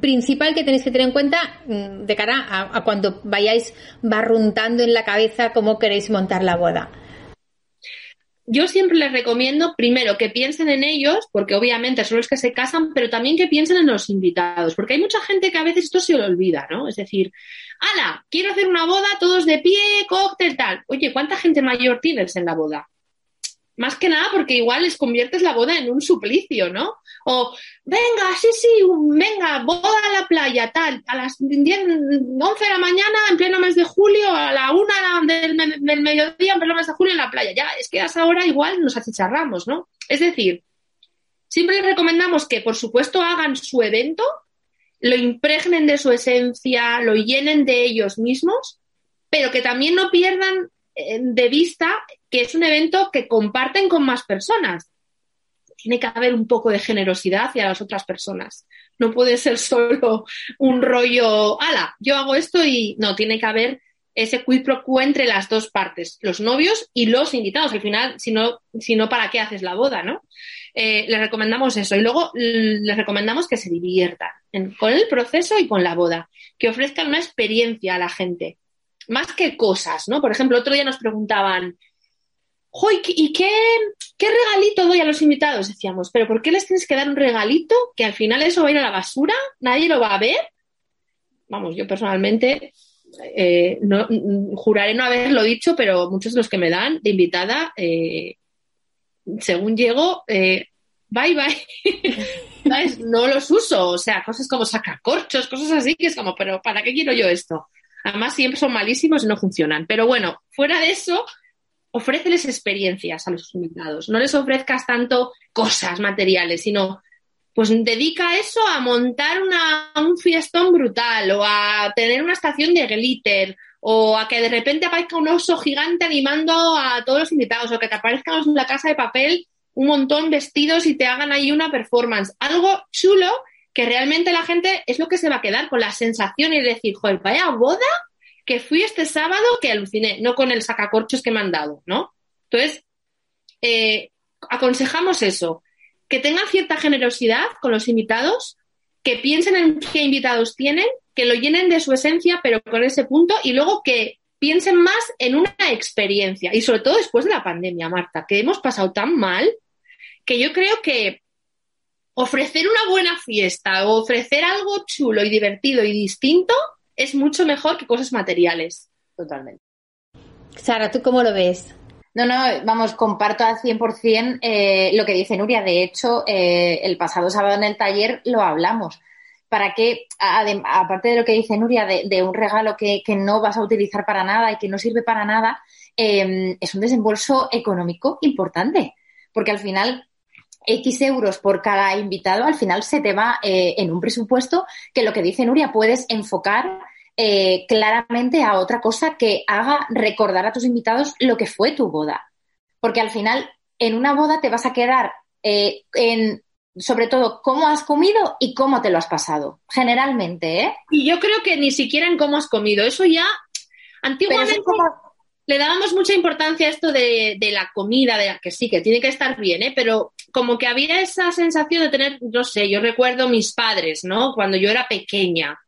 principal que tenéis que tener en cuenta mm, de cara a, a cuando vayáis barruntando en la cabeza cómo queréis montar la boda. yo siempre les recomiendo, primero, que piensen en ellos, porque obviamente son los que se casan, pero también que piensen en los invitados, porque hay mucha gente que a veces esto se lo olvida, ¿no? Es decir, ala, quiero hacer una boda, todos de pie, cóctel, tal. Oye, ¿cuánta gente mayor tienes en la boda? Más que nada porque igual les conviertes la boda en un suplicio, ¿no? O, venga, sí, sí, venga, boda a la playa, tal, a las 10, 11 de la mañana, en pleno mes de julio, a la una del, del mediodía, en pleno mes de julio, en la playa. Ya, es que a esa hora igual nos achicharramos, ¿no? Es decir, siempre les recomendamos que, por supuesto, hagan su evento, lo impregnen de su esencia, lo llenen de ellos mismos, pero que también no pierdan eh, de vista que es un evento que comparten con más personas. Tiene que haber un poco de generosidad hacia las otras personas. No puede ser solo un rollo, ala, yo hago esto y no, tiene que haber ese quid pro quo entre las dos partes, los novios y los invitados. Al final, si no, si no ¿para qué haces la boda, no? Eh, les recomendamos eso. Y luego les recomendamos que se diviertan con el proceso y con la boda, que ofrezcan una experiencia a la gente más que cosas, ¿no? Por ejemplo, otro día nos preguntaban, ¿y qué, qué regalito doy a los invitados? Decíamos, ¿pero por qué les tienes que dar un regalito que al final eso va a ir a la basura? ¿Nadie lo va a ver? Vamos, yo personalmente eh, no, juraré no haberlo dicho, pero muchos de los que me dan de invitada, eh, según llego, eh, bye bye. *laughs* No los uso, o sea, cosas como sacacorchos, cosas así, que es como, pero ¿para qué quiero yo esto? Además, siempre son malísimos y no funcionan. Pero bueno, fuera de eso, ofréceles experiencias a los invitados. No les ofrezcas tanto cosas materiales, sino pues dedica eso a montar un fiestón brutal o a tener una estación de glitter o a que de repente aparezca un oso gigante animando a todos los invitados o que te aparezcan en la casa de papel un montón vestidos y te hagan ahí una performance. Algo chulo que realmente la gente es lo que se va a quedar con la sensación y decir, joder, vaya boda que fui este sábado que aluciné, no con el sacacorchos que me han dado, ¿no? Entonces, eh, aconsejamos eso, que tengan cierta generosidad con los invitados, que piensen en qué invitados tienen, que lo llenen de su esencia, pero con ese punto, y luego que piensen más en una experiencia, y sobre todo después de la pandemia, Marta, que hemos pasado tan mal, que yo creo que ofrecer una buena fiesta o ofrecer algo chulo y divertido y distinto es mucho mejor que cosas materiales. Totalmente. Sara, ¿tú cómo lo ves? No, no, vamos, comparto al 100% eh, lo que dice Nuria. De hecho, eh, el pasado sábado en el taller lo hablamos. Para que, aparte de lo que dice Nuria, de, un regalo que, no vas a utilizar para nada y que no sirve para nada, eh, es un desembolso económico importante. Porque al final X euros por cada invitado, al final se te va eh, en un presupuesto que lo que dice Nuria, puedes enfocar eh, claramente a otra cosa que haga recordar a tus invitados lo que fue tu boda. Porque al final, en una boda te vas a quedar eh, en, sobre todo, cómo has comido y cómo te lo has pasado. Generalmente, ¿eh? Y yo creo que ni siquiera en cómo has comido. Eso ya, antiguamente le dábamos mucha importancia a esto de, la comida, de que sí, que tiene que estar bien, ¿eh? pero como que había esa sensación de tener, no sé, yo recuerdo mis padres, ¿no? Cuando yo era pequeña,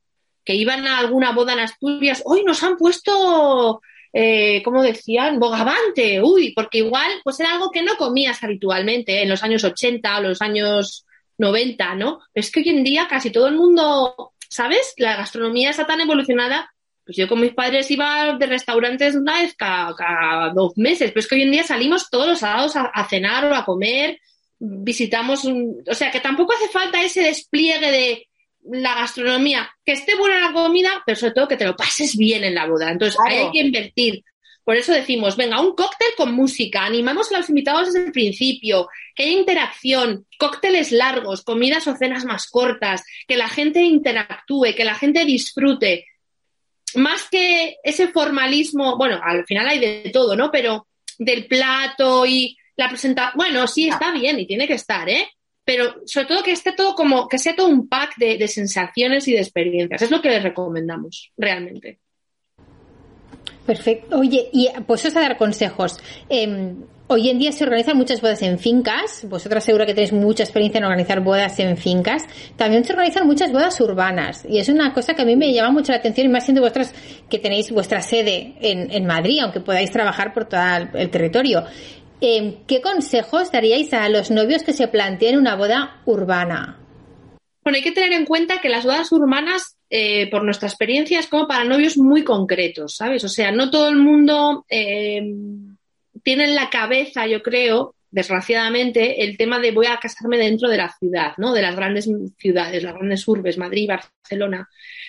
que iban a alguna boda en Asturias, hoy nos han puesto, eh, ¿cómo decían? Bogavante, uy, porque igual, pues era algo que no comías habitualmente en los años 80 o los años 90, ¿no? Es que hoy en día casi todo el mundo, ¿sabes? La gastronomía está tan evolucionada pues yo con mis padres iba de restaurantes una vez cada, dos meses, pero es que hoy en día salimos todos los sábados a, cenar o a comer, visitamos, un, o sea que tampoco hace falta ese despliegue de la gastronomía, que esté buena la comida, pero sobre todo que te lo pases bien en la boda. Entonces hay que invertir. Por eso decimos, venga, un cóctel con música, animamos a los invitados desde el principio, que haya interacción, cócteles largos, comidas o cenas más cortas, que la gente interactúe, que la gente disfrute más que ese formalismo, bueno, al final hay de todo, ¿no? Pero del plato y la presentación, bueno, sí está bien y tiene que estar, ¿eh? Pero sobre todo que esté todo como, que sea todo un pack de, sensaciones y de experiencias. Es lo que les recomendamos, realmente. Perfecto. Oye, y pues os a dar consejos. Em, Hoy en día se organizan muchas bodas en fincas. Vosotras seguro que tenéis mucha experiencia en organizar bodas en fincas. También se organizan muchas bodas urbanas. Y es una cosa que a mí me llama mucho la atención y más siendo vosotras que tenéis vuestra sede en, Madrid, aunque podáis trabajar por todo el, territorio. Em, ¿qué consejos daríais a los novios que se planteen una boda urbana? Bueno, hay que tener en cuenta que las bodas urbanas, eh, por nuestra experiencia, es como para novios muy concretos, ¿sabes? O sea, no todo el mundo eh, tiene en la cabeza, yo creo, desgraciadamente, el tema de voy a casarme dentro de la ciudad, ¿no? De las grandes ciudades, las grandes urbes, Madrid, Barcelona.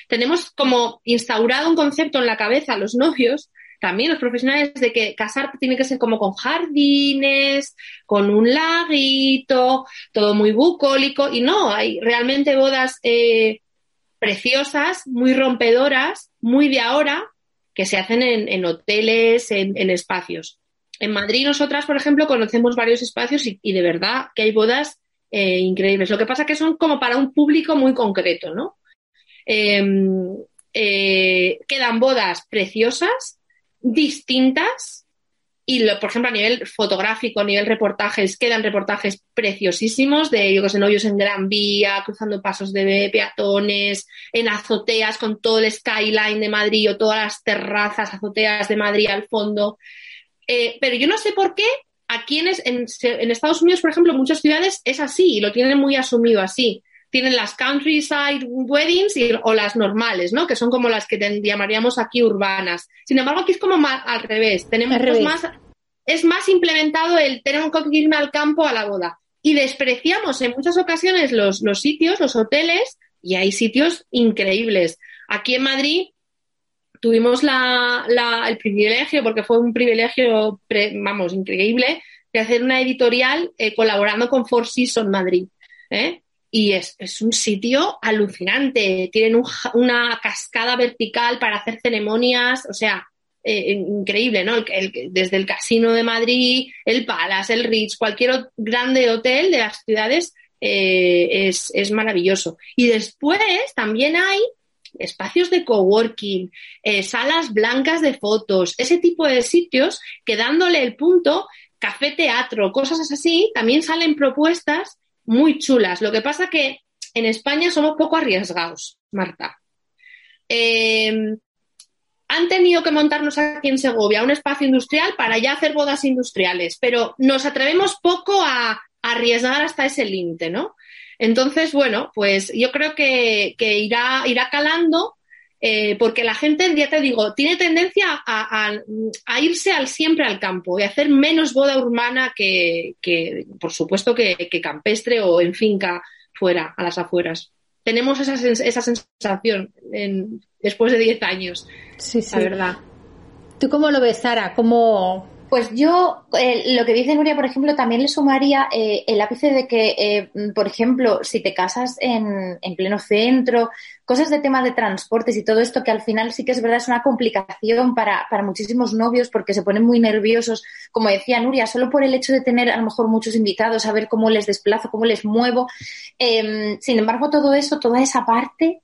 Tenemos como instaurado un concepto en la cabeza a los novios también los profesionales de que casar tiene que ser como con jardines, con un laguito, todo muy bucólico. Y no, hay realmente bodas eh, preciosas, muy rompedoras, muy de ahora, que se hacen en, hoteles, en, espacios. En Madrid nosotras, por ejemplo, conocemos varios espacios y, de verdad que hay bodas eh, increíbles. Lo que pasa que son como para un público muy concreto, ¿no? Em, eh, quedan bodas preciosas distintas y, lo, por ejemplo, a nivel fotográfico, a nivel reportajes, quedan reportajes preciosísimos de, yo que novios en Gran Vía, cruzando pasos de peatones, en azoteas con todo el skyline de Madrid o todas las terrazas, azoteas de Madrid al fondo. Eh, pero yo no sé por qué aquí en, en, Estados Unidos, por ejemplo, muchas ciudades es así y lo tienen muy asumido así tienen las countryside weddings o las normales, ¿no? Que son como las que llamaríamos aquí urbanas. Sin embargo, aquí es como más, al revés. Tenemos más, es más implementado el tener que irme al campo a la boda. Y despreciamos en muchas ocasiones los, los sitios, los hoteles, y hay sitios increíbles. Aquí en Madrid tuvimos la, el privilegio, porque fue un privilegio, vamos, increíble, de hacer una editorial eh, colaborando con Four Seasons Madrid. ¿eh? Y es, un sitio alucinante. Tienen una cascada vertical para hacer ceremonias, o sea, eh, increíble, ¿no? desde el Casino de Madrid, el Palace, el Ritz, cualquier grande hotel de las ciudades eh, es, maravilloso. Y después también hay espacios de coworking, eh, salas blancas de fotos, ese tipo de sitios que dándole el punto, café teatro, cosas así, también salen propuestas muy chulas. Lo que pasa que en España somos poco arriesgados, Marta. Eh, han tenido que montarnos aquí en Segovia un espacio industrial para ya hacer bodas industriales, pero nos atrevemos poco a, arriesgar hasta ese límite, ¿no? Entonces, bueno, pues yo creo que, irá, irá calando eh, porque la gente, ya te digo, tiene tendencia a, irse al siempre al campo y hacer menos boda urbana que, por supuesto, que, campestre o en finca fuera, a las afueras. Tenemos esa, esa sensación después de 10 años. Sí, sí. La verdad. ¿Tú cómo lo ves, Sara? ¿Cómo, pues yo, eh, lo que dice Nuria, por ejemplo, también le sumaría eh, el ápice de que, eh, por ejemplo, si te casas en, en, pleno centro, cosas de tema de transportes y todo esto, que al final sí que es verdad, es una complicación para, para muchísimos novios porque se ponen muy nerviosos, como decía Nuria, solo por el hecho de tener a lo mejor muchos invitados, a ver cómo les desplazo, cómo les muevo. Em, sin embargo, todo eso, toda esa parte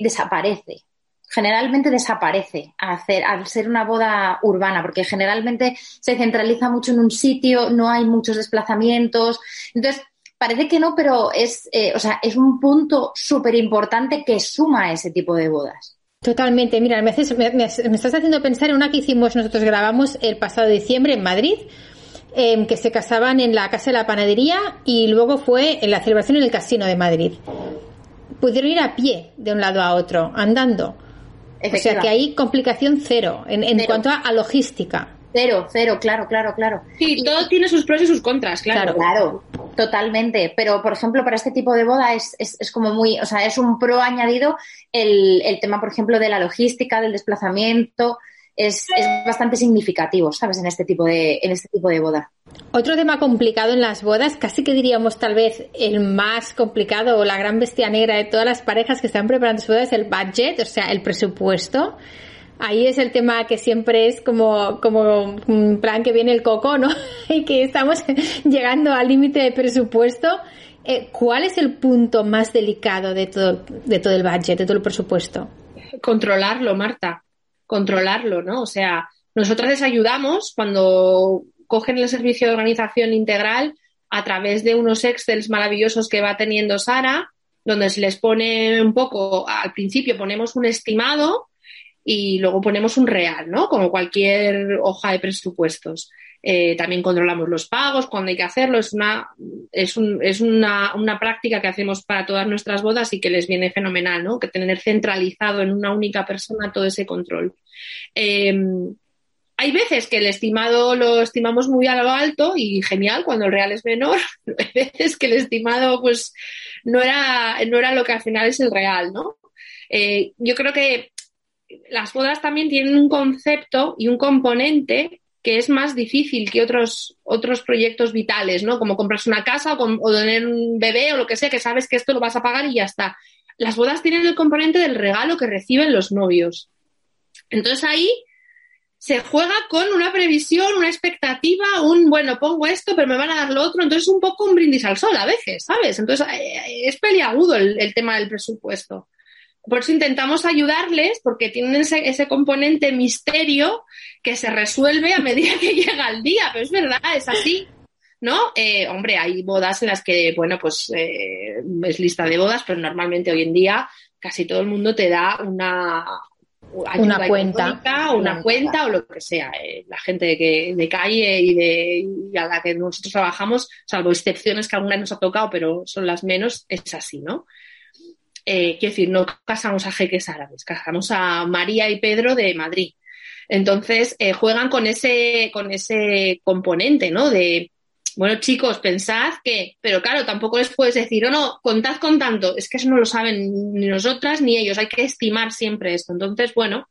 desaparece generalmente desaparece hacer, al ser una boda urbana, porque generalmente se centraliza mucho en un sitio, no hay muchos desplazamientos. Entonces, parece que no, pero es, eh, o sea, es un punto súper importante que suma ese tipo de bodas. Totalmente. Mira, me, me, estás haciendo pensar en una que hicimos, nosotros grabamos el pasado diciembre en Madrid, em, que se casaban en la Casa de la Panadería y luego fue en la celebración en el Casino de Madrid. Pudieron ir a pie de un lado a otro, andando. O sea que hay complicación cero en, cuanto a, logística. Cero, cero, claro, claro, claro. Sí, todo tiene sus pros y sus contras, claro. Claro, totalmente. Pero, por ejemplo, para este tipo de boda es, es, como muy, o sea, es un pro añadido el, el tema, por ejemplo, de la logística, del desplazamiento, es, es, bastante significativo, ¿sabes? En este tipo de, en este tipo de boda. Otro tema complicado en las bodas, casi que diríamos tal vez el más complicado o la gran bestia negra de todas las parejas que están preparando su boda es el budget, o sea, el presupuesto. Ahí es el tema que siempre es como, como un plan que viene el coco, ¿no? *laughs* y que estamos *laughs* llegando al límite de presupuesto. Eh, ¿Cuál es el punto más delicado de todo, de todo el budget, de todo el presupuesto? Controlarlo, Marta controlarlo, ¿no? O sea, nosotras les ayudamos cuando cogen el servicio de organización integral a través de unos Excels maravillosos que va teniendo Sara, donde se les pone un poco, al principio ponemos un estimado y luego ponemos un real, ¿no? Como cualquier hoja de presupuestos. Eh, también controlamos los pagos cuando hay que hacerlo. Es, una, es, un, es una, una, práctica que hacemos para todas nuestras bodas y que les viene fenomenal, ¿no? Que tener centralizado en una única persona todo ese control. Eh, hay veces que el estimado lo estimamos muy a lo alto y genial cuando el real es menor. *laughs* Hay veces que el estimado pues no era, no era lo que al final es el real, ¿no? Eh, yo creo que las bodas también tienen un concepto y un componente que es más difícil que otros, otros proyectos vitales, ¿no? Como comprarse una casa o, tener un bebé o lo que sea, que sabes que esto lo vas a pagar y ya está. Las bodas tienen el componente del regalo que reciben los novios. Entonces ahí se juega con una previsión, una expectativa, un, bueno, pongo esto, pero me van a dar lo otro. Entonces, un poco un brindis al sol a veces, ¿sabes? Entonces, eh, es peliagudo el, tema del presupuesto. Por eso intentamos ayudarles, porque tienen ese, componente misterio que se resuelve a medida que *laughs* llega el día. Pero es verdad, es así. ¿no? Eh, hombre, hay bodas en las que, bueno, pues eh, es lista de bodas, pero normalmente hoy en día casi todo el mundo te da una, una cuenta. Una, cuenta o lo que sea. Eh, la gente que, de calle y, de, a la que nosotros trabajamos, salvo excepciones que alguna nos ha tocado, pero son las menos, es así, ¿no? Eh, quiero decir, no casamos a jeques árabes, casamos a María y Pedro de Madrid. Entonces, eh, juegan con ese, con ese componente, ¿no? De, bueno, chicos, pensad que, pero claro, tampoco les puedes decir, oh, no, contad con tanto. Es que eso no lo saben ni nosotras ni ellos. Hay que estimar siempre esto. Entonces, bueno,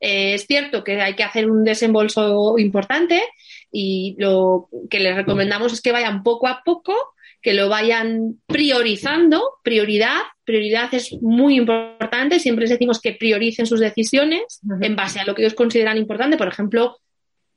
eh, es cierto que hay que hacer un desembolso importante y lo que les recomendamos es que vayan poco a poco, que lo vayan priorizando. Prioridad, prioridad es muy importante. Siempre les decimos que prioricen sus decisiones en base a lo que ellos consideran importante. Por ejemplo,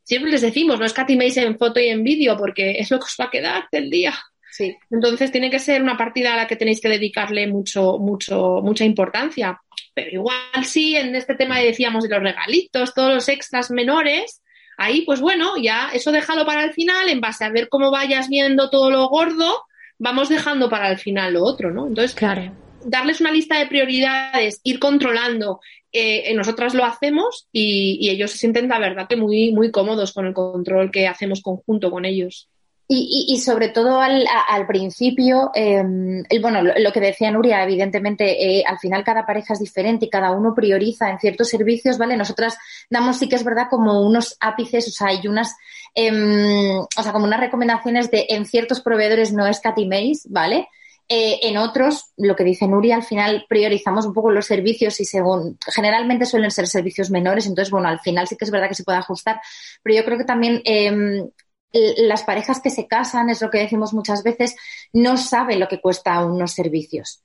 siempre les decimos, no escatiméis en foto y en vídeo porque es lo que os va a quedar del día. Sí. Entonces tiene que ser una partida a la que tenéis que dedicarle mucho, mucho, mucha importancia. Pero igual sí, en este tema decíamos de los regalitos, todos los extras menores, ahí pues bueno, ya eso déjalo para el final, en base a ver cómo vayas viendo todo lo gordo, vamos dejando para el final lo otro, ¿no? Entonces, claro. Darles una lista de prioridades, ir controlando eh, nosotras lo hacemos y, ellos se sienten, la verdad, que muy, muy cómodos con el control que hacemos conjunto con ellos. Y, sobre todo al, principio, em, bueno, lo, que decía Nuria, evidentemente, eh, al final cada pareja es diferente y cada uno prioriza en ciertos servicios, ¿vale? Nosotras damos, sí que es verdad, como unos ápices, o sea, hay unas, em, o sea, como unas recomendaciones de en ciertos proveedores no escatiméis, ¿vale? Eh, en otros, lo que dice Nuria, al final priorizamos un poco los servicios y según, generalmente suelen ser servicios menores, entonces, bueno, al final sí que es verdad que se puede ajustar, pero yo creo que también em, las parejas que se casan, es lo que decimos muchas veces, no saben lo que cuesta unos servicios.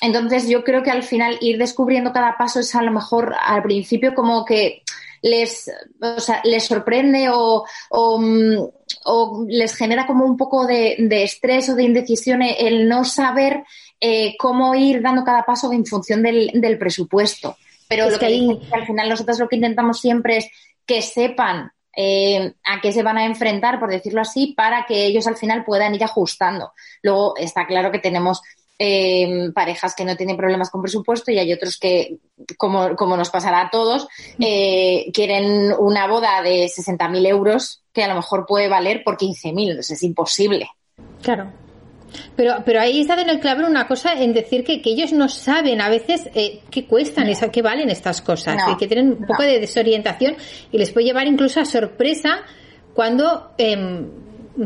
Entonces, yo creo que al final ir descubriendo cada paso es a lo mejor al principio como que les, o sea, les sorprende o, mm, o, les genera como un poco de, estrés o de indecisión el no saber eh, cómo ir dando cada paso en función del, del presupuesto. Pero lo que, al final nosotros lo que intentamos siempre es que sepan eh, a qué se van a enfrentar, por decirlo así, para que ellos al final puedan ir ajustando. Luego está claro que tenemos eh, parejas que no tienen problemas con presupuesto y hay otros que, como, como nos pasará a todos, eh, quieren una boda de 60.000 euros que a lo mejor puede valer por 15.000. Es imposible. Claro. Pero, pero ahí está en el clave una cosa en decir que, que ellos no saben a veces eh, qué cuestan, eso, qué valen estas cosas, que tienen un poco de desorientación y les puede llevar incluso a sorpresa cuando em,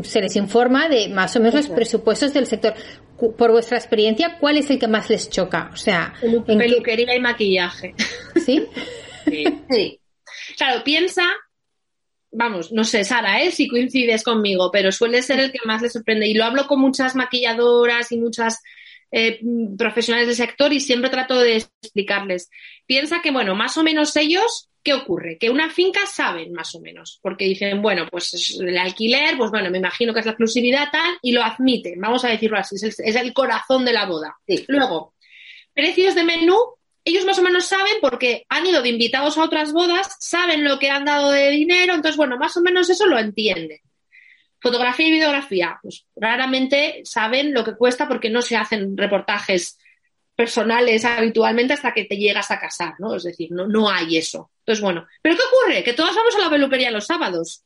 se les informa de más o menos los presupuestos del sector por vuestra experiencia, ¿cuál es el que más les choca? O sea, ¿en peluquería y maquillaje. *laughs* ¿Sí? sí. Claro, piensa, vamos, no sé, Sara, ¿eh? si coincides conmigo, pero suele ser el que más les sorprende. Y lo hablo con muchas maquilladoras y muchas eh, profesionales del sector y siempre trato de explicarles. Piensa que, bueno, más o menos ellos ¿Qué ocurre? Que una finca saben más o menos, porque dicen, bueno, pues el alquiler, pues bueno, me imagino que es la exclusividad tal, y lo admiten, vamos a decirlo así, es el, corazón de la boda. Luego, precios de menú, ellos más o menos saben porque han ido de invitados a otras bodas, saben lo que han dado de dinero, entonces, bueno, más o menos eso lo entienden. Fotografía y videografía, pues raramente saben lo que cuesta porque no se hacen reportajes personales habitualmente hasta que te llegas a casar, ¿no? Es decir, no, no hay eso. Entonces, bueno, ¿pero qué ocurre? Que todas vamos a la peluquería los sábados.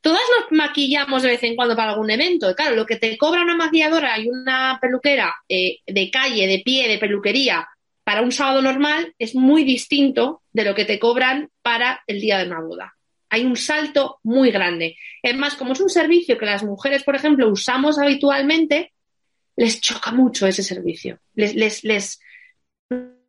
Todas nos maquillamos de vez en cuando para algún evento. Claro, lo que te cobra una maquilladora y una peluquera eh, de calle, de pie, de peluquería para un sábado normal es muy distinto de lo que te cobran para el día de una boda. Hay un salto muy grande. Es más, como es un servicio que las mujeres, por ejemplo, usamos habitualmente, les choca mucho ese servicio. Les, les, les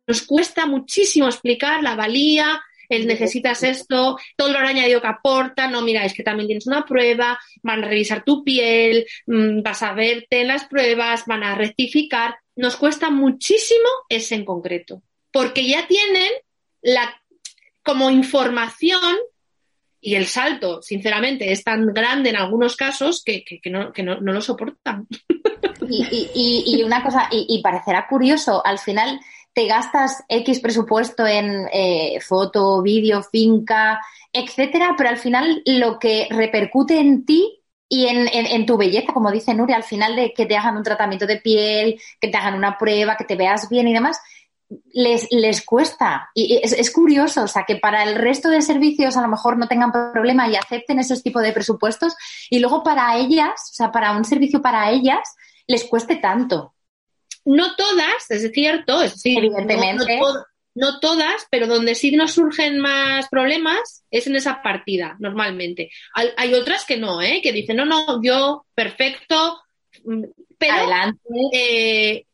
nos cuesta muchísimo explicar la valía, el necesitas esto, todo lo añadido que aporta, no, mira, es que también tienes una prueba, van a revisar tu piel, mm, vas a verte en las pruebas, van a rectificar. Nos cuesta muchísimo ese en concreto, porque ya tienen la como información y el salto, sinceramente, es tan grande en algunos casos que, no, lo soportan. Y, una cosa, y, parecerá curioso, al final te gastas X presupuesto en eh, foto, vídeo, finca, etcétera, pero al final lo que repercute en ti y en, tu belleza, como dice Nuria, al final de que te hagan un tratamiento de piel, que te hagan una prueba, que te veas bien y demás, les, les cuesta. Y es, es, curioso, o sea, que para el resto de servicios a lo mejor no tengan problema y acepten esos tipos de presupuestos y luego para ellas, o sea, para un servicio para ellas, les cueste tanto. No todas, es cierto, es decir, evidentemente. No, todas, pero donde sí nos surgen más problemas es en esa partida, normalmente. Hay, otras que no, ¿eh? que dicen, no, no, yo perfecto, mm, pero Adelante. Eh,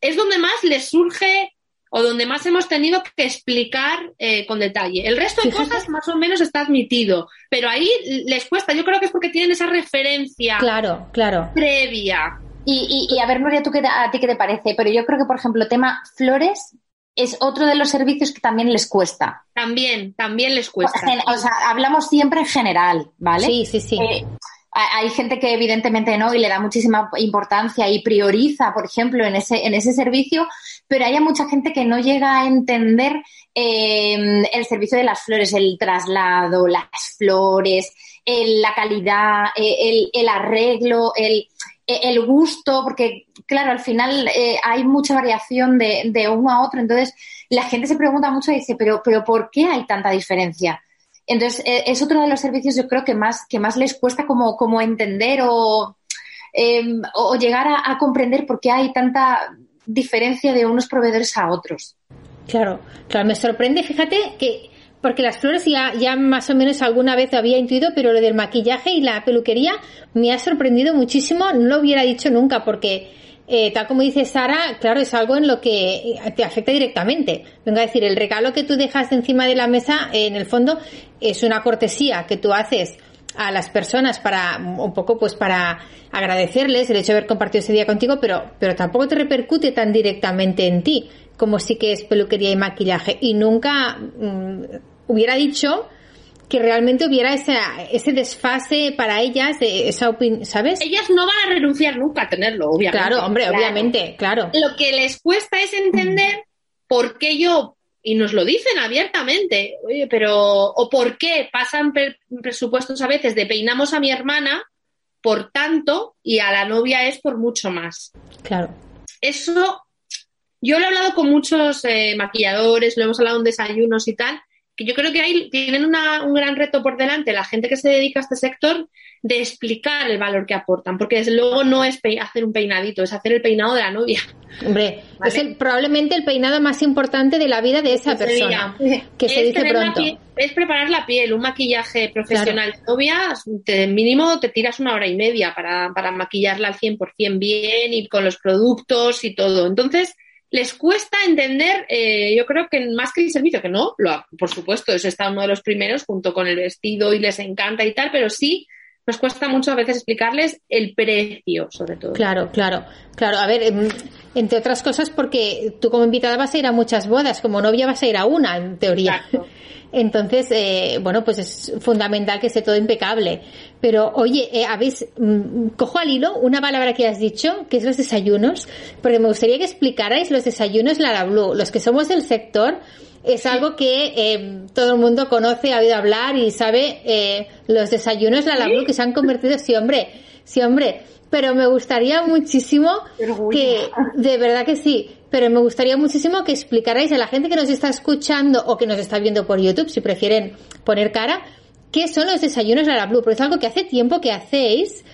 es donde más les surge o donde más hemos tenido que explicar eh, con detalle. El resto de cosas más o menos está admitido, pero ahí les cuesta. Yo creo que es porque tienen esa referencia claro, claro. previa. Y, y, a ver, Nuria, ¿tú qué, ¿a ti qué te parece? Pero yo creo que, por ejemplo, tema flores es otro de los servicios que también les cuesta. También, también les cuesta. O sea, hablamos siempre en general, ¿vale? Sí, sí, sí. Eh, hay gente que evidentemente no y le da muchísima importancia y prioriza, por ejemplo, en ese, en ese servicio, pero hay mucha gente que no llega a entender eh, el servicio de las flores, el traslado, las flores, la calidad, eh, el, el arreglo, el, el gusto, porque claro, al final eh, hay mucha variación de, de, uno a otro, entonces la gente se pregunta mucho y dice, pero, pero ¿por qué hay tanta diferencia? Entonces, eh, es otro de los servicios yo creo que más, que más les cuesta como, como entender o, em, o llegar a, comprender por qué hay tanta diferencia de unos proveedores a otros. Claro, claro, me sorprende, fíjate que porque las flores ya, ya más o menos alguna vez había intuido, pero lo del maquillaje y la peluquería me ha sorprendido muchísimo, no lo hubiera dicho nunca, porque eh, tal como dice Sara, claro, es algo en lo que te afecta directamente. Vengo a decir, el regalo que tú dejas encima de la mesa, en el fondo, es una cortesía que tú haces a las personas para un poco pues para agradecerles el hecho de haber compartido ese día contigo, pero, pero tampoco te repercute tan directamente en ti como sí que es peluquería y maquillaje. Y nunca mm, hubiera dicho que realmente hubiera ese, ese desfase para ellas, esa opinión, ¿sabes? Ellas no van a renunciar nunca a tenerlo, obviamente. Claro, hombre, obviamente, claro. Lo que les cuesta es entender por qué yo, y nos lo dicen abiertamente, oye, pero, o por qué pasan presupuestos a veces de peinamos a mi hermana por tanto y a la novia es por mucho más. Claro. Eso, yo lo he hablado con muchos eh, maquilladores, lo hemos hablado en desayunos y tal, yo creo que ahí tienen un gran reto por delante la gente que se dedica a este sector de explicar el valor que aportan, porque desde luego no es hacer un peinadito, es hacer el peinado de la novia. Hombre, es probablemente el peinado más importante de la vida de esa persona, que se dice pronto. es preparar la piel, un maquillaje profesional de novia, mínimo te tiras una hora y media para, para maquillarla al 100% bien y con los productos y todo. Entonces, les cuesta entender, eh, yo creo que más que el servicio, que no, lo, por supuesto, eso está uno de los primeros junto con el vestido y les encanta y tal, pero sí nos cuesta mucho a veces explicarles el precio, sobre todo. Claro, claro, claro. A ver, em, entre otras cosas, porque tú como invitada vas a ir a muchas bodas, como novia vas a ir a una, en teoría. Entonces, eh, bueno, pues es fundamental que esté todo impecable. Pero, oye, eh, habéis, mm, cojo al hilo una palabra que has dicho, que es los desayunos, porque me gustaría que explicarais los desayunos Lara Blue. Los que somos del sector, es algo que eh, todo el mundo conoce, ha oído hablar y sabe eh, los desayunos de la Blue que se han convertido, sí hombre, sí hombre, pero me gustaría muchísimo que, de verdad que sí, pero me gustaría muchísimo que explicarais a la gente que nos está escuchando o que nos está viendo por YouTube, si prefieren poner cara, qué son los desayunos de la Blue, porque es algo que hace tiempo que hacéis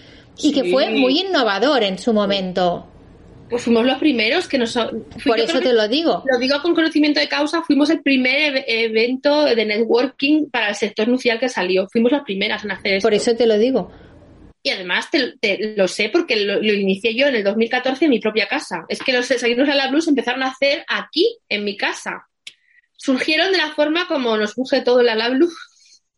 y que fue muy innovador en su momento. Pues fuimos los primeros que nos. Por eso te lo digo. Lo digo con conocimiento de causa. Fuimos el primer evento de networking para el sector nucial que salió. Fuimos las primeras en hacer eso. Por eso te lo digo. Y además te, lo sé porque lo, inicié yo en el 2014 en mi propia casa. Es que los desayunos a la blues empezaron a hacer aquí, en mi casa. Surgieron de la forma como nos puse todo la la blues.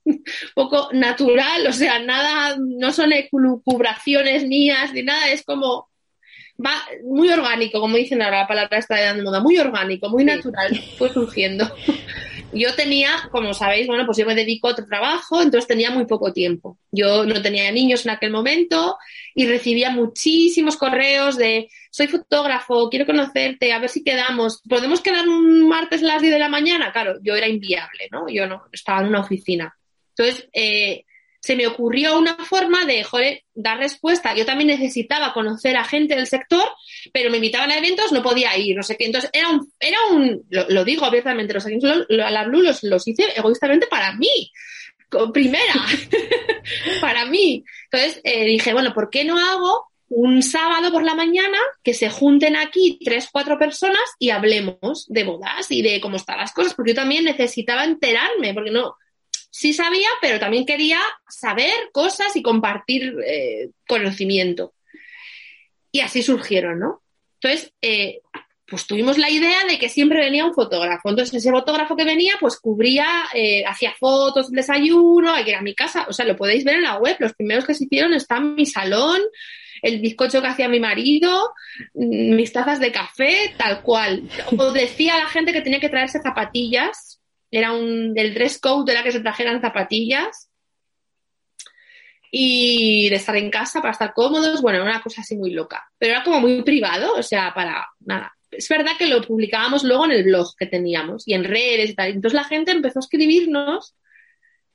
Un *laughs* poco natural, o sea, nada, no son ecubraciones mías ni nada, es como va muy orgánico, como dicen ahora la palabra está de moda, muy orgánico, muy natural, fue surgiendo. *laughs* Yo tenía, como sabéis, bueno, pues yo me dedico a otro trabajo, entonces tenía muy poco tiempo. Yo no tenía niños en aquel momento y recibía muchísimos correos de soy fotógrafo, quiero conocerte, a ver si quedamos. ¿Podemos quedar un martes a las 10 de la mañana? Claro, yo era inviable, ¿no? Yo no, estaba en una oficina. Entonces, eh, se me ocurrió una forma de, joder, dar respuesta. Yo también necesitaba conocer a gente del sector, pero me invitaban a eventos, no podía ir, no sé qué. Entonces, era un, era un lo, digo abiertamente, los a la Blue los, los hice egoístamente para mí. Primera, *laughs* para mí. Entonces, eh, dije, bueno, ¿por qué no hago un sábado por la mañana que se junten aquí tres, cuatro personas y hablemos de bodas y de cómo están las cosas? Porque yo también necesitaba enterarme, porque no, sí sabía, pero también quería saber cosas y compartir eh, conocimiento. Y así surgieron, ¿no? Entonces, eh, pues tuvimos la idea de que siempre venía un fotógrafo. Entonces, ese fotógrafo que venía, pues cubría, eh, hacía fotos desayuno, que era mi casa. O sea, lo podéis ver en la web. Los primeros que se hicieron están mi salón, el bizcocho que hacía mi marido, mm, mis tazas de café, tal cual. O decía a la gente que tenía que traerse zapatillas era un, del dress code era que se trajeran zapatillas y de estar en casa para estar cómodos, bueno, una cosa así muy loca, pero era como muy privado, o sea, para nada. Es verdad que lo publicábamos luego en el blog que teníamos y en redes y tal. Entonces la gente empezó a escribirnos,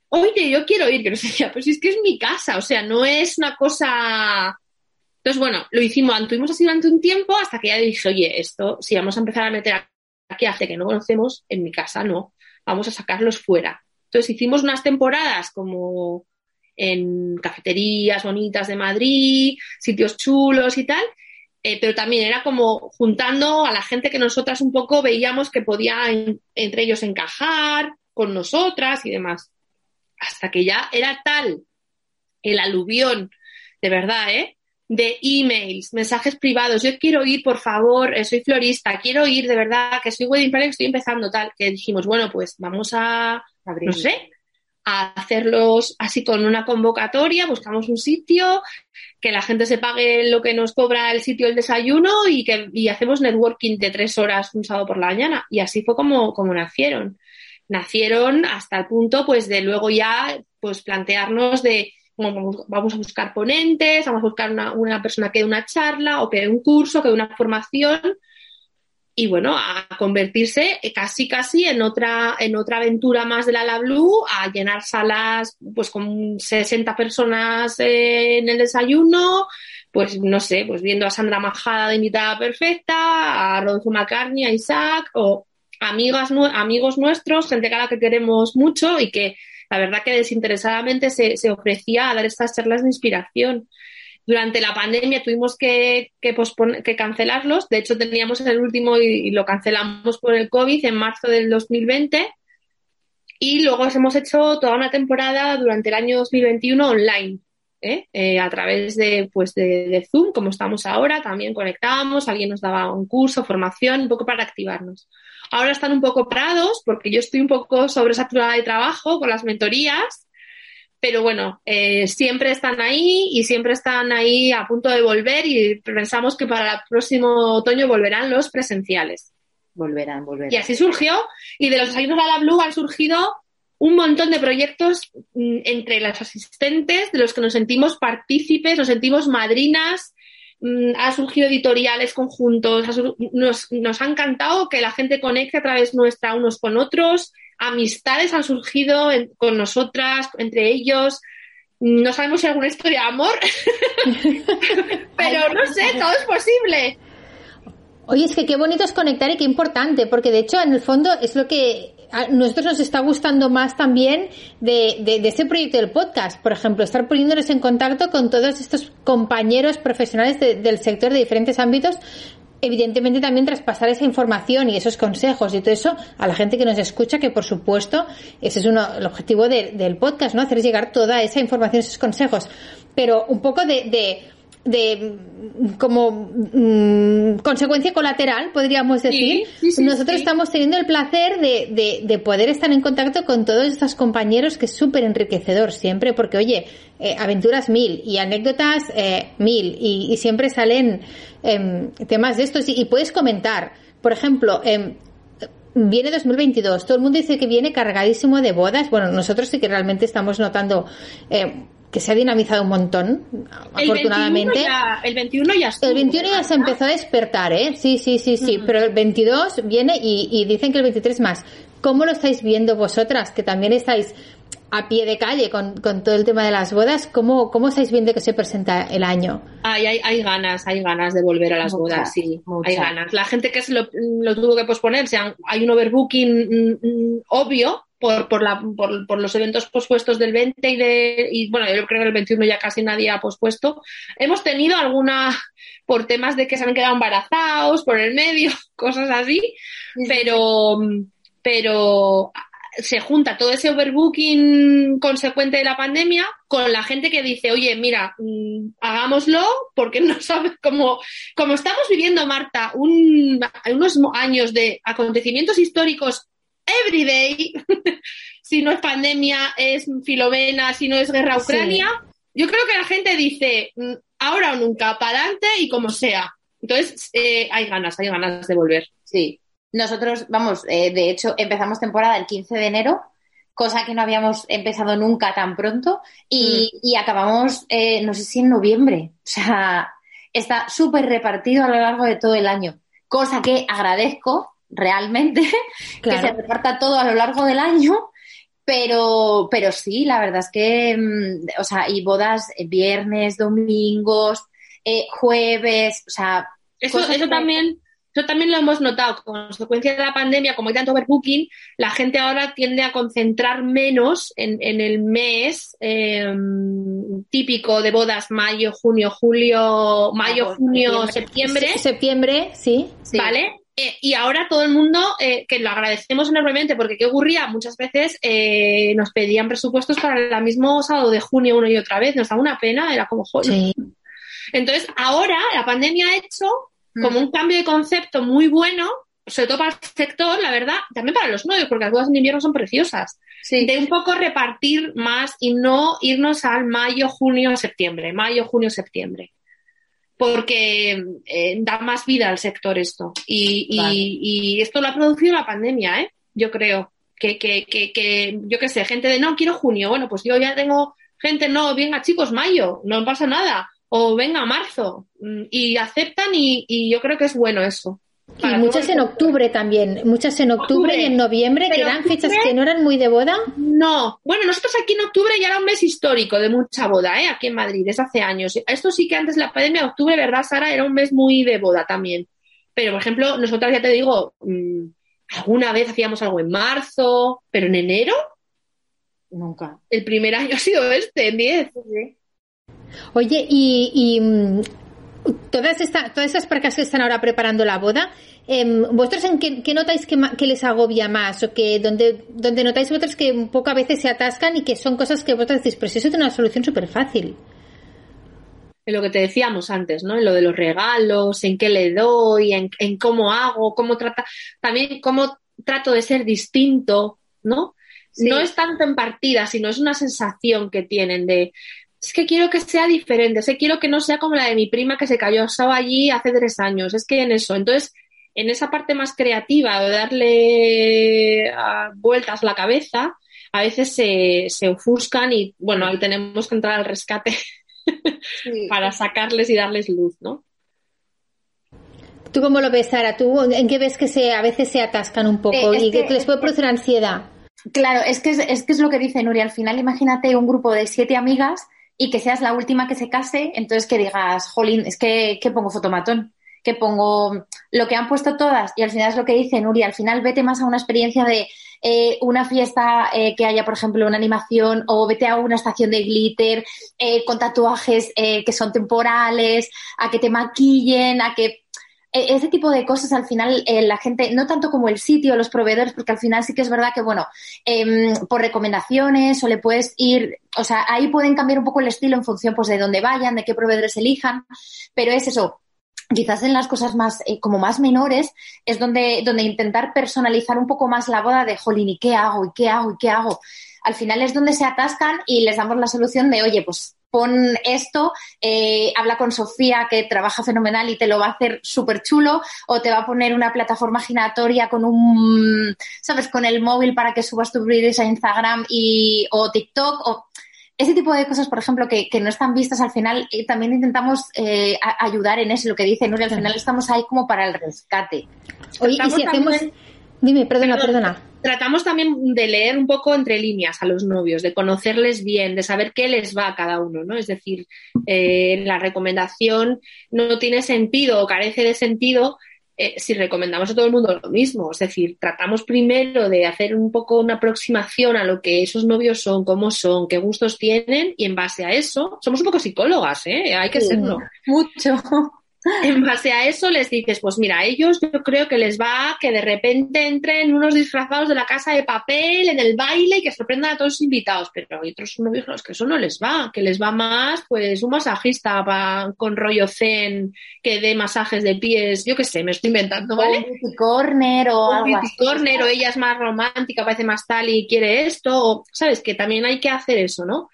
oye, yo quiero ir, que no sé, *laughs* pero si es que es mi casa, o sea, no es una cosa... Entonces, bueno, lo hicimos, tuvimos así durante un tiempo hasta que ya dije, oye, esto, si vamos a empezar a meter aquí hace que no conocemos, en mi casa no vamos a sacarlos fuera. Entonces hicimos unas temporadas como en cafeterías bonitas de Madrid, sitios chulos y tal, eh, pero también era como juntando a la gente que nosotras un poco veíamos que podía entre ellos encajar con nosotras y demás. Hasta que ya era tal el aluvión, de verdad, ¿eh? De emails, mensajes privados, yo quiero ir, por favor, eh, soy florista, quiero ir, de verdad, que soy wedding planner, estoy empezando tal, que dijimos, bueno, pues vamos a, no sé, a hacerlos así con una convocatoria, buscamos un sitio, que la gente se pague lo que nos cobra el sitio el desayuno y que y hacemos networking de tres horas un sábado por la mañana. Y así fue como, como nacieron. Nacieron hasta el punto, pues, de luego ya, pues, plantearnos de vamos a buscar ponentes, vamos a buscar una, persona que dé una charla o que dé un curso, que dé una formación y bueno, a convertirse casi casi en otra, en otra aventura más de la La Blue, a llenar salas pues con 60 personas en el desayuno, pues no sé, pues viendo a Sandra Majada de invitada perfecta, a Rodolfo McCartney, a Isaac, o amigas, amigos nuestros, gente a la que queremos mucho y que la verdad que desinteresadamente se, se ofrecía a dar estas charlas de inspiración. Durante la pandemia tuvimos que, que, que cancelarlos. De hecho, teníamos el último y, lo cancelamos por el COVID en marzo del 2020. Y luego hemos hecho toda una temporada durante el año 2021 online. ¿eh? Eh, a través de, pues de, Zoom, como estamos ahora, también conectábamos, alguien nos daba un curso, formación, un poco para activarnos. Ahora están un poco parados porque yo estoy un poco sobresaturada de trabajo con las mentorías, pero bueno, eh, siempre están ahí y siempre están ahí a punto de volver y pensamos que para el próximo otoño volverán los presenciales. Volverán, volverán. Y así surgió y de los desayunos a la Blue han surgido un montón de proyectos mm, entre las asistentes de los que nos sentimos partícipes, nos sentimos madrinas, ha surgido editoriales conjuntos, nos, nos, ha encantado que la gente conecte a través nuestra unos con otros, amistades han surgido con nosotras, entre ellos. No sabemos si hay alguna historia de amor, *laughs* pero no sé, todo es posible. Oye, es que qué bonito es conectar y qué importante, porque de hecho, en el fondo, es lo que a nosotros nos está gustando más también de, de, ese proyecto del podcast. Por ejemplo, estar poniéndonos en contacto con todos estos compañeros profesionales del sector de diferentes ámbitos. Evidentemente también traspasar esa información y esos consejos y todo eso a la gente que nos escucha, que por supuesto ese es uno, el objetivo del podcast, ¿no? Hacer llegar toda esa información, esos consejos. Pero un poco de de como mm, consecuencia colateral, podríamos decir, nosotros estamos teniendo el placer de, de, poder estar en contacto con todos estos compañeros que es súper enriquecedor siempre, porque oye, eh, aventuras mil y anécdotas eh, mil y, siempre salen em, temas de estos y, puedes comentar, por ejemplo, em, viene 2022, todo el mundo dice que viene cargadísimo de bodas. Bueno, nosotros sí que realmente estamos notando eh, que se ha dinamizado un montón, afortunadamente. el 21 ya El 21 ya se empezó a despertar, ¿eh? Sí, sí, sí, sí. Pero el 22 viene y, y, dicen que el 23 más. ¿Cómo lo estáis viendo vosotras, que también estáis a pie de calle con, con todo el tema de las bodas? ¿Cómo, cómo estáis viendo que se presenta el año? Hay, hay, hay ganas, hay ganas de volver a las bodas, sí. Hay ganas. La gente que se lo, lo tuvo que posponer, o hay un overbooking mm, mm, obvio, por, por, la, por, por, los eventos pospuestos del 20 y de, y bueno, yo creo que el 21 ya casi nadie ha pospuesto. Hemos tenido alguna, por temas de que se han quedado embarazados, por el medio, *laughs* cosas así, pero, pero se junta todo ese overbooking consecuente de la pandemia con la gente que dice, oye, mira, mm, hagámoslo porque *laughs* no sabes cómo, como estamos viviendo, Marta, un, unos años de acontecimientos históricos everyday, *laughs* si no es pandemia, es Filovena, si no es guerra Ucrania. Yo creo que la gente dice, mm, ahora o nunca, para adelante y como sea. Entonces, eh, hay ganas, hay ganas de volver. Sí. Nosotros, vamos, eh, de hecho, empezamos temporada el 15 de enero, cosa que no habíamos empezado nunca tan pronto, y, mm. y acabamos, eh, no sé si en noviembre. O sea, está súper repartido a lo largo de todo el año, cosa que agradezco realmente, *laughs* que se reparta todo a lo largo del año, pero, pero sí, la verdad es que, mm, o sea, y bodas viernes, domingos, eh, jueves, o sea... Eso, eso también... Eso también lo hemos notado. Con consecuencia de la pandemia, como hay tanto overbooking, la gente ahora tiende a concentrar menos en, en el mes em, típico de bodas mayo, junio, julio, mayo, junio, septiembre. Septiembre, sí. ¿Vale? Eh, y ahora todo el mundo, eh, que lo agradecemos enormemente, porque ¿qué ocurría? Muchas veces eh, nos pedían presupuestos para el mismo sábado de junio una y otra vez, nos da una pena, era como joder. Entonces, ahora la pandemia ha hecho como mm. un cambio de concepto muy bueno, sobre todo para el sector, la verdad, también para los novios, porque las bodas en invierno son preciosas. De un poco repartir más y no irnos al mayo, junio, septiembre, mayo, junio, septiembre porque eh, da más vida al sector esto. Y, y, esto lo ha producido la pandemia, ¿eh? Yo creo. Que, que, que, que, yo qué sé, gente de no, quiero junio. Bueno, pues yo ya tengo gente, no, venga chicos, mayo, no pasa nada. O venga marzo. Mm, y aceptan y, y yo creo que es bueno eso. Y muchas en octubre también, muchas en octubre, y en noviembre, que eran fechas que no eran muy de boda. No, bueno, nosotros aquí en octubre ya era un mes histórico de mucha boda, ¿eh? aquí en Madrid, desde hace años. Esto sí que antes de la pandemia, octubre, ¿verdad, Sara? Era un mes muy de boda también. Pero, por ejemplo, nosotras ya te digo, mm, alguna vez hacíamos algo en marzo, pero en enero. Nunca. El primer año ha sido este, en 10. Oye, y mm, todas, esta, todas esas parejas que están ahora preparando la boda, eh, ¿vosotros en qué, notáis que, les agobia más? ¿O que donde, donde notáis vosotros que un poco a veces se atascan y que son cosas que vosotros decís, pero si eso tiene una solución súper fácil? En lo que te decíamos antes, ¿no? En lo de los regalos, en qué le doy, en, en cómo hago, cómo trata, también cómo trato de ser distinto, ¿no? No es tanto en partida, sino es una sensación que tienen de, es que quiero que sea diferente, es que quiero que no sea como la de mi prima que se cayó estaba allí hace tres años, es que en eso. Entonces, en esa parte más creativa de darle ah, vueltas la cabeza, a veces se, se, ofuscan y bueno, ahí tenemos que entrar al rescate *laughs* para sacarles y darles luz, ¿no? ¿Tú cómo lo ves, Sara? ¿Tú en qué ves que se, a veces se atascan un poco eh, y que, les puede producir ansiedad? Claro, es que es, que es lo que dice Nuria. Al final, imagínate un grupo de siete amigas y que seas la última que se case, entonces que digas, jolín, es que, que pongo fotomatón, que pongo lo que han puesto todas y al final es lo que dice Nuria, al final vete más a una experiencia de eh, una fiesta eh, que haya, por ejemplo, una animación o vete a una estación de glitter eh, con tatuajes que son temporales, a que te maquillen, a que ese tipo de cosas al final la gente, no tanto como el sitio, los proveedores, porque al final sí que es verdad que, bueno, em, por recomendaciones o le puedes ir, o sea, ahí pueden cambiar un poco el estilo en función pues de dónde vayan, de qué proveedores elijan, pero es eso, quizás en las cosas más eh, como más menores es donde, donde intentar personalizar un poco más la boda de jolín, ¿y qué hago? ¿y qué hago? ¿y qué hago? Al final es donde se atascan y les damos la solución de, oye, pues pon esto, eh, habla con Sofía que trabaja fenomenal y te lo va a hacer súper chulo, o te va a poner una plataforma giratoria con un, ¿sabes?, con el móvil para que subas tus vídeos a Instagram y, o TikTok, o ese tipo de cosas, por ejemplo, que, no están vistas al final, eh, también intentamos eh, ayudar en eso, lo que dice Nuria, al final estamos ahí como para el rescate. Oye, y si hacemos... Dime, perdona, perdona. Tratamos también de leer un poco entre líneas a los novios, de conocerles bien, de saber qué les va a cada uno, ¿no? Es decir, eh, la recomendación no tiene sentido o carece de sentido eh, si recomendamos a todo el mundo lo mismo, es decir, tratamos primero de hacer un poco una aproximación a lo que esos novios son, cómo son, qué gustos tienen y en base a eso, somos un poco psicólogas, ¿eh? Hay que serlo. Mucho. En base a eso les dices, pues mira, a ellos yo creo que les va que de repente entren unos disfrazados de la casa de papel en el baile y que sorprendan a todos los invitados, pero hay otros novios que eso no les va, que les va más pues un masajista con rollo zen que dé masajes de pies, yo qué sé, me estoy inventando, ¿vale? un corner o, algo corner o ella es más romántica, parece más tal y quiere esto, o, sabes que también hay que hacer eso, ¿no?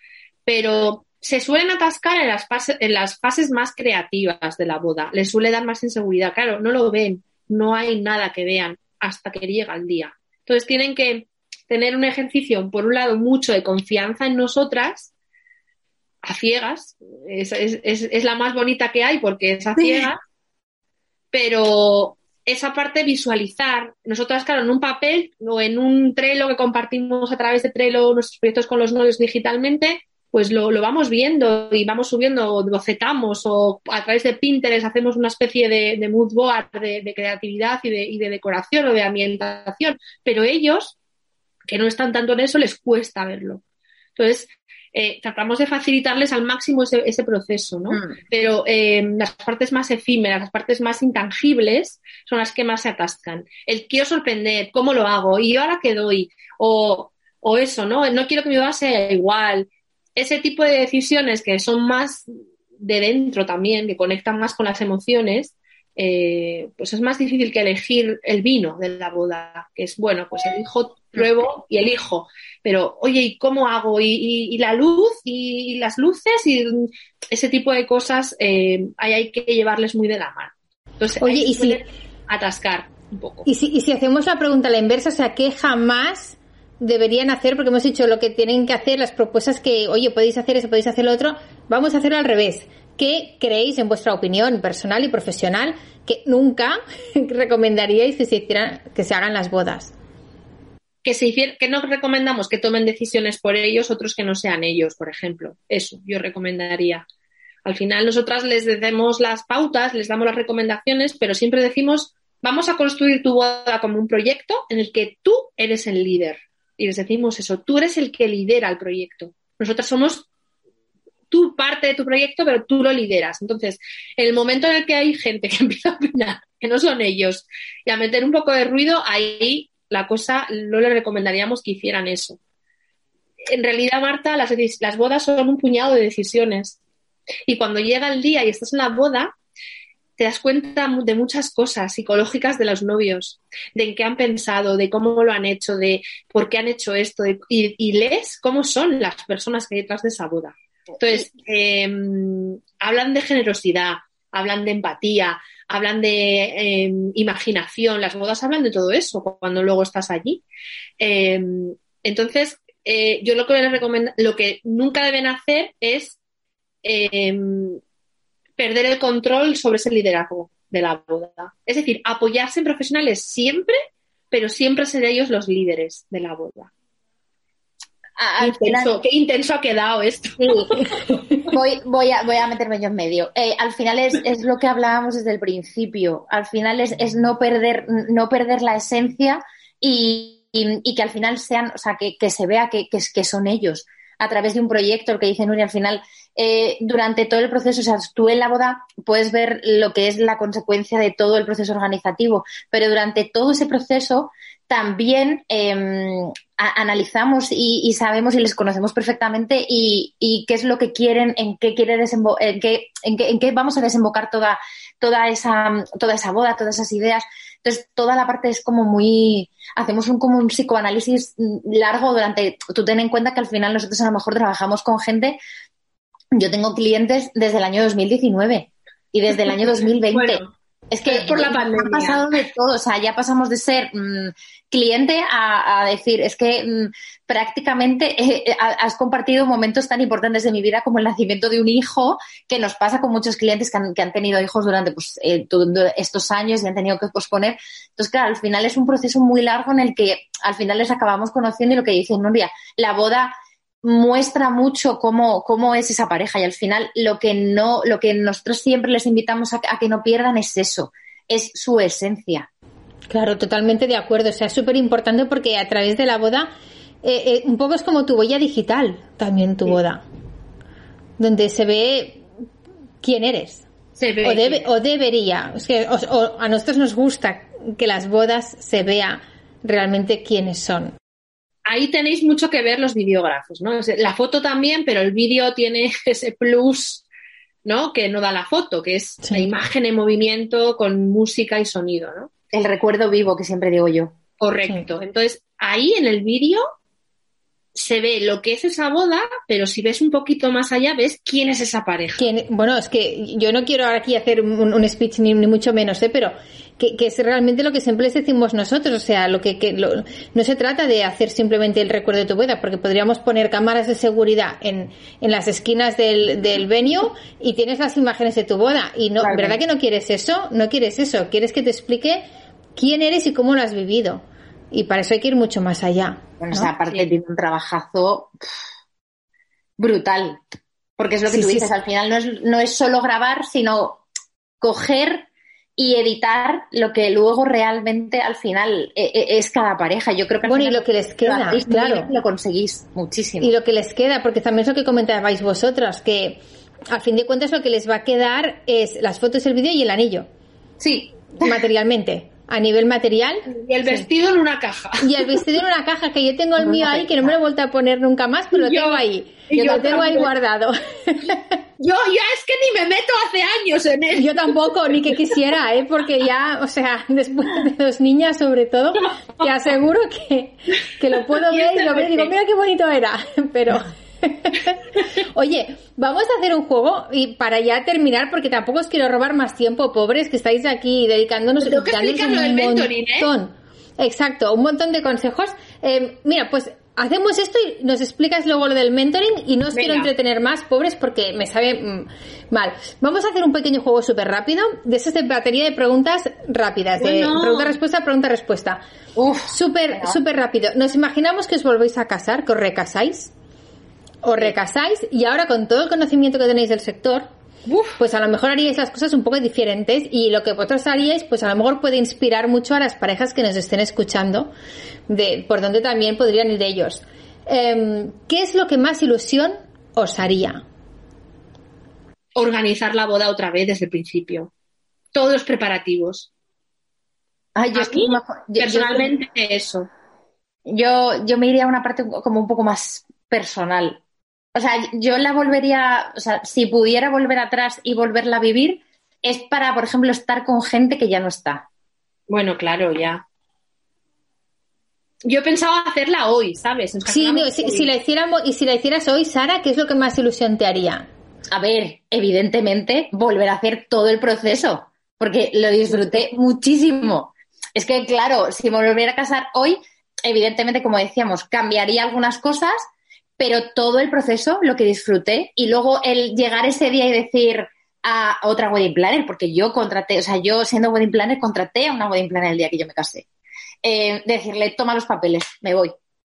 Pero se suelen atascar en las, fases, en las fases más creativas de la boda. Les suele dar más inseguridad. Claro, no lo ven, no hay nada que vean hasta que llega el día. Entonces tienen que tener un ejercicio, por un lado, mucho de confianza en nosotras, a ciegas. Es, es la más bonita que hay porque es a ciegas. pero esa parte visualizar, nosotras, claro, en un papel o en un Trello que compartimos a través de Trello nuestros proyectos con los novios digitalmente, pues lo, vamos viendo y vamos subiendo, o bocetamos, o a través de Pinterest hacemos una especie de, mood board de, creatividad y de, y de, decoración o de ambientación, pero ellos, que no están tanto en eso, les cuesta verlo. Entonces, eh, tratamos de facilitarles al máximo ese, proceso, ¿no? Mm. Pero eh, las partes más efímeras, las partes más intangibles son las que más se atascan. El quiero sorprender, ¿cómo lo hago? ¿Y ahora qué doy? O, o eso, ¿no? No quiero que mi boda sea igual ese tipo de decisiones que son más de dentro también, que conectan más con las emociones, eh, pues es más difícil que elegir el vino de la boda, que es bueno, pues elijo, pruebo y elijo. Pero, oye, ¿y cómo hago? ¿Y, la luz? ¿Y, las luces? Y ese tipo de cosas eh, hay, que llevarles muy de la mano. Entonces, oye, y si atascar un poco. Y si, y si hacemos la pregunta a la inversa, o sea, ¿qué jamás deberían hacer, porque hemos dicho lo que tienen que hacer, las propuestas que, oye, podéis hacer eso, podéis hacer lo otro, vamos a hacer al revés. ¿Qué creéis, en vuestra opinión personal y profesional, que nunca *laughs* recomendaríais que se, hicieran, que se hagan las bodas? Que, se que no recomendamos que tomen decisiones por ellos, otros que no sean ellos, por ejemplo. Eso yo recomendaría. Al final nosotras les damos las pautas, les damos las recomendaciones, pero siempre decimos, vamos a construir tu boda como un proyecto en el que tú eres el líder y les decimos eso, tú eres el que lidera el proyecto. Nosotros somos tú parte de tu proyecto, pero tú lo lideras. Entonces, en el momento en el que hay gente que *laughs* empieza a opinar que no son ellos y a meter un poco de ruido, ahí la cosa no le recomendaríamos que hicieran eso. En realidad, Marta, las, las bodas son un puñado de decisiones. Y cuando llega el día y estás en la boda, te das cuenta de muchas cosas psicológicas de los novios, de en qué han pensado, de cómo lo han hecho, de por qué han hecho esto, y, lees cómo son las personas que hay detrás de esa boda. Entonces, em, hablan de generosidad, hablan de empatía, hablan de em, imaginación, las bodas hablan de todo eso cuando luego estás allí. Em, entonces, eh, yo lo que les recomiendo, lo que nunca deben hacer es perder el control sobre ese liderazgo. de la boda. Es decir, apoyarse en profesionales siempre, pero siempre ser ellos los líderes de la boda. qué intenso ha quedado esto. voy, voy, a, voy a meterme yo en medio. Eh, al final es, es, lo que hablábamos desde el principio. Al final es, es no, perder, no perder la esencia y, y, que al final sean, o sea, que, que se vea que, que, que son ellos a través de un proyecto, lo que dice Nuria, al final, eh, durante todo el proceso, o sea, tú en la boda puedes ver lo que es la consecuencia de todo el proceso organizativo, pero durante todo ese proceso también eh, analizamos y, sabemos y les conocemos perfectamente y, qué es lo que quieren, en qué quiere en qué, en qué, en qué vamos a desembocar toda, toda esa, toda esa boda, todas esas ideas. Entonces, toda la parte es como muy, hacemos un, como un psicoanálisis largo durante, tú ten en cuenta que al final nosotros a lo mejor trabajamos con gente, yo tengo clientes desde el año 2019 y desde el año *laughs* 2020. Es que por la pandemia. ha pasado de todo, o sea, ya pasamos de ser mmm, cliente a, a, decir, es que mmm, prácticamente eh, eh has compartido momentos tan importantes de mi vida como el nacimiento de un hijo, que nos pasa con muchos clientes que han, que han tenido hijos durante pues, eh, estos años y han tenido que posponer. Entonces, claro, al final es un proceso muy largo en el que al final les acabamos conociendo y lo que dice Nuria, la boda muestra mucho cómo, cómo es esa pareja y al final lo que no, lo que nosotros siempre les invitamos a, a que no pierdan es eso, es su esencia. Claro, totalmente de acuerdo. O sea, es súper importante porque a través de la boda, eh, eh, un poco es como tu huella digital, también tu sí. boda, donde se ve quién eres. Se ve o, debe, o debería. O, o a nosotros nos gusta que las bodas se vea realmente quiénes son ahí tenéis mucho que ver los videógrafos, ¿no? La foto también, pero el vídeo tiene *laughs* ese plus, ¿no? Que no da la foto, que es sí. la imagen en movimiento con música y sonido, ¿no? El recuerdo vivo que siempre digo yo. Correcto. Sí. Entonces, ahí en el vídeo se ve lo que es esa boda, pero si ves un poquito más allá, ves quién es esa pareja. ¿Quién? Bueno, es que yo no quiero aquí hacer un, un speech ni, ni, mucho menos, ¿eh? pero que, que, es realmente lo que siempre les decimos nosotros, o sea, lo que, que lo, no se trata de hacer simplemente el recuerdo de tu boda, porque podríamos poner cámaras de seguridad en, en las esquinas del, del venue y tienes las imágenes de tu boda. Y no, claro. ¿verdad que no quieres eso? No quieres eso, quieres que te explique quién eres y cómo lo has vivido. Y para eso hay que ir mucho más allá. Bueno, ¿no? o sea, aparte sí. tiene un trabajazo brutal. Porque es lo que sí, tú dices, sí, al final no es, no es solo grabar, sino coger y editar lo que luego realmente al final es cada pareja. Yo creo que bueno y lo que les queda, lo claro, lo conseguís muchísimo. Y lo que les queda, porque también es lo que comentabais vosotras, que a fin de cuentas lo que les va a quedar es las fotos, el vídeo y el anillo. Sí. Materialmente a nivel material. Y el vestido sí. en una caja. *laughs* Y el vestido en una caja, que yo tengo el mío ahí, que no me lo he vuelto a poner nunca más, pero lo yo, tengo ahí. Yo lo tengo ahí guardado. *laughs* Yo ya es que ni me meto hace años en él. Yo tampoco, ni que quisiera, ¿eh? porque ya, o sea, *laughs* después de dos niñas sobre todo, te aseguro que, que lo puedo ver y lo veo y digo, mira qué bonito era, pero... *laughs* Oye, vamos a hacer un juego y para ya terminar, porque tampoco os quiero robar más tiempo, pobres, que estáis aquí dedicándonos Tengo que un mentoring, montón. ¿eh? Exacto, un montón de consejos. Eh, mira, pues hacemos esto y nos explicas luego lo del mentoring y no os Venga. quiero entretener más, pobres, porque me sabe mmm, mal. Vamos a hacer un pequeño juego súper rápido, de esas de batería de preguntas rápidas, bueno. de pregunta-respuesta, pregunta-respuesta. Súper, súper rápido. Nos imaginamos que os volvéis a casar, que os recasáis os recasáis y ahora con todo el conocimiento que tenéis del sector, Uf. pues a lo mejor haríais las cosas un poco diferentes y lo que vosotros haríais, pues a lo mejor puede inspirar mucho a las parejas que nos estén escuchando, de por donde también podrían ir ellos. Eh, ¿Qué es lo que más ilusión os haría? Organizar la boda otra vez desde el principio. Todos los preparativos. Ay, yo, Aquí, yo personalmente yo, eso. Yo, yo me iría a una parte como un poco más personal. O sea, yo la volvería, o sea, si pudiera volver atrás y volverla a vivir, es para, por ejemplo, estar con gente que ya no está. Bueno, claro, ya. Yo pensaba hacerla hoy, ¿sabes? Sí, no, si, si, la hiciéramos, y si la hicieras hoy, Sara, ¿qué es lo que más ilusión te haría? A ver, evidentemente, volver a hacer todo el proceso, porque lo disfruté muchísimo. Es que, claro, si me volviera a casar hoy, evidentemente, como decíamos, cambiaría algunas cosas, pero todo el proceso, lo que disfruté, y luego el llegar ese día y decir, a otra wedding planner, porque yo contraté, o sea, yo siendo wedding planner contraté a una wedding planner el día que yo me casé. Eh, decirle, toma los papeles, me voy.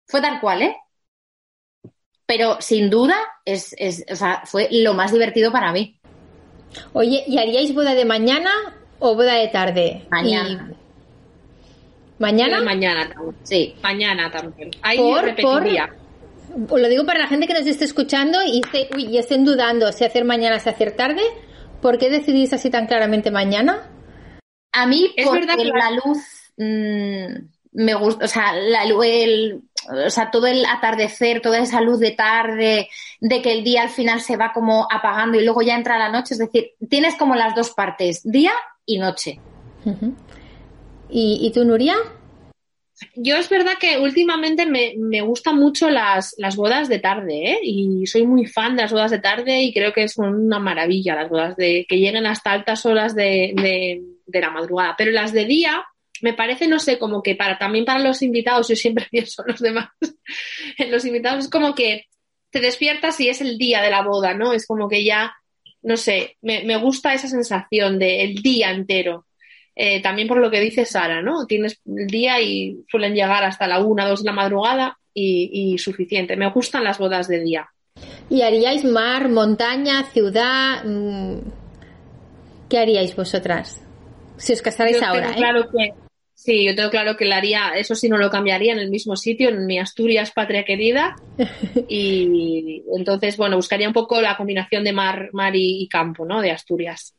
Fue tal cual, ¿eh? Pero sin duda es, es, o sea, fue lo más divertido para mí. Oye, ¿y haríais boda de mañana o boda de tarde? Mañana. ¿Mañana? mañana también. Sí. Mañana también. Ahí Por- repetiría. Lo digo para la gente que nos esté escuchando y, esté- uy, y estén dudando si hacer mañana o si hacer tarde. ¿Por qué decidís así tan claramente mañana? A mí, Es porque verdad que la luz mm, me gusta, o sea, la, lu- el, o sea, todo el atardecer, toda esa luz de tarde, de que el día al final se va como apagando y luego ya entra la noche, es decir, tienes como las dos partes, día y noche. ¿Y, y tú, Nuria? Yo es verdad que últimamente me, me gustan mucho las, las bodas de tarde, ¿eh? Y soy muy fan de las bodas de tarde y creo que son una maravilla las bodas de que lleguen hasta altas horas de, de, de la madrugada. Pero las de día me parece, no sé, como que para también para los invitados, yo siempre *laughs* pienso en los demás, en los invitados es como que te despiertas y es el día de la boda, ¿no? Es como que ya, no sé, me, me gusta esa sensación de el día entero. Eh, también por lo que dice Sara, ¿no? Tienes el día y suelen llegar hasta la una, dos de la madrugada y, y suficiente. Me gustan las bodas de día. ¿Y haríais mar, montaña, ciudad? Mm, ¿Qué haríais vosotras? Si os casarais Yo ahora, tengo ¿eh? claro que sí, yo tengo claro que la haría, eso sí no lo cambiaría en el mismo sitio, en mi Asturias patria querida. *laughs* Y entonces, bueno, buscaría un poco la combinación de mar, mar y, y campo, ¿no? De Asturias.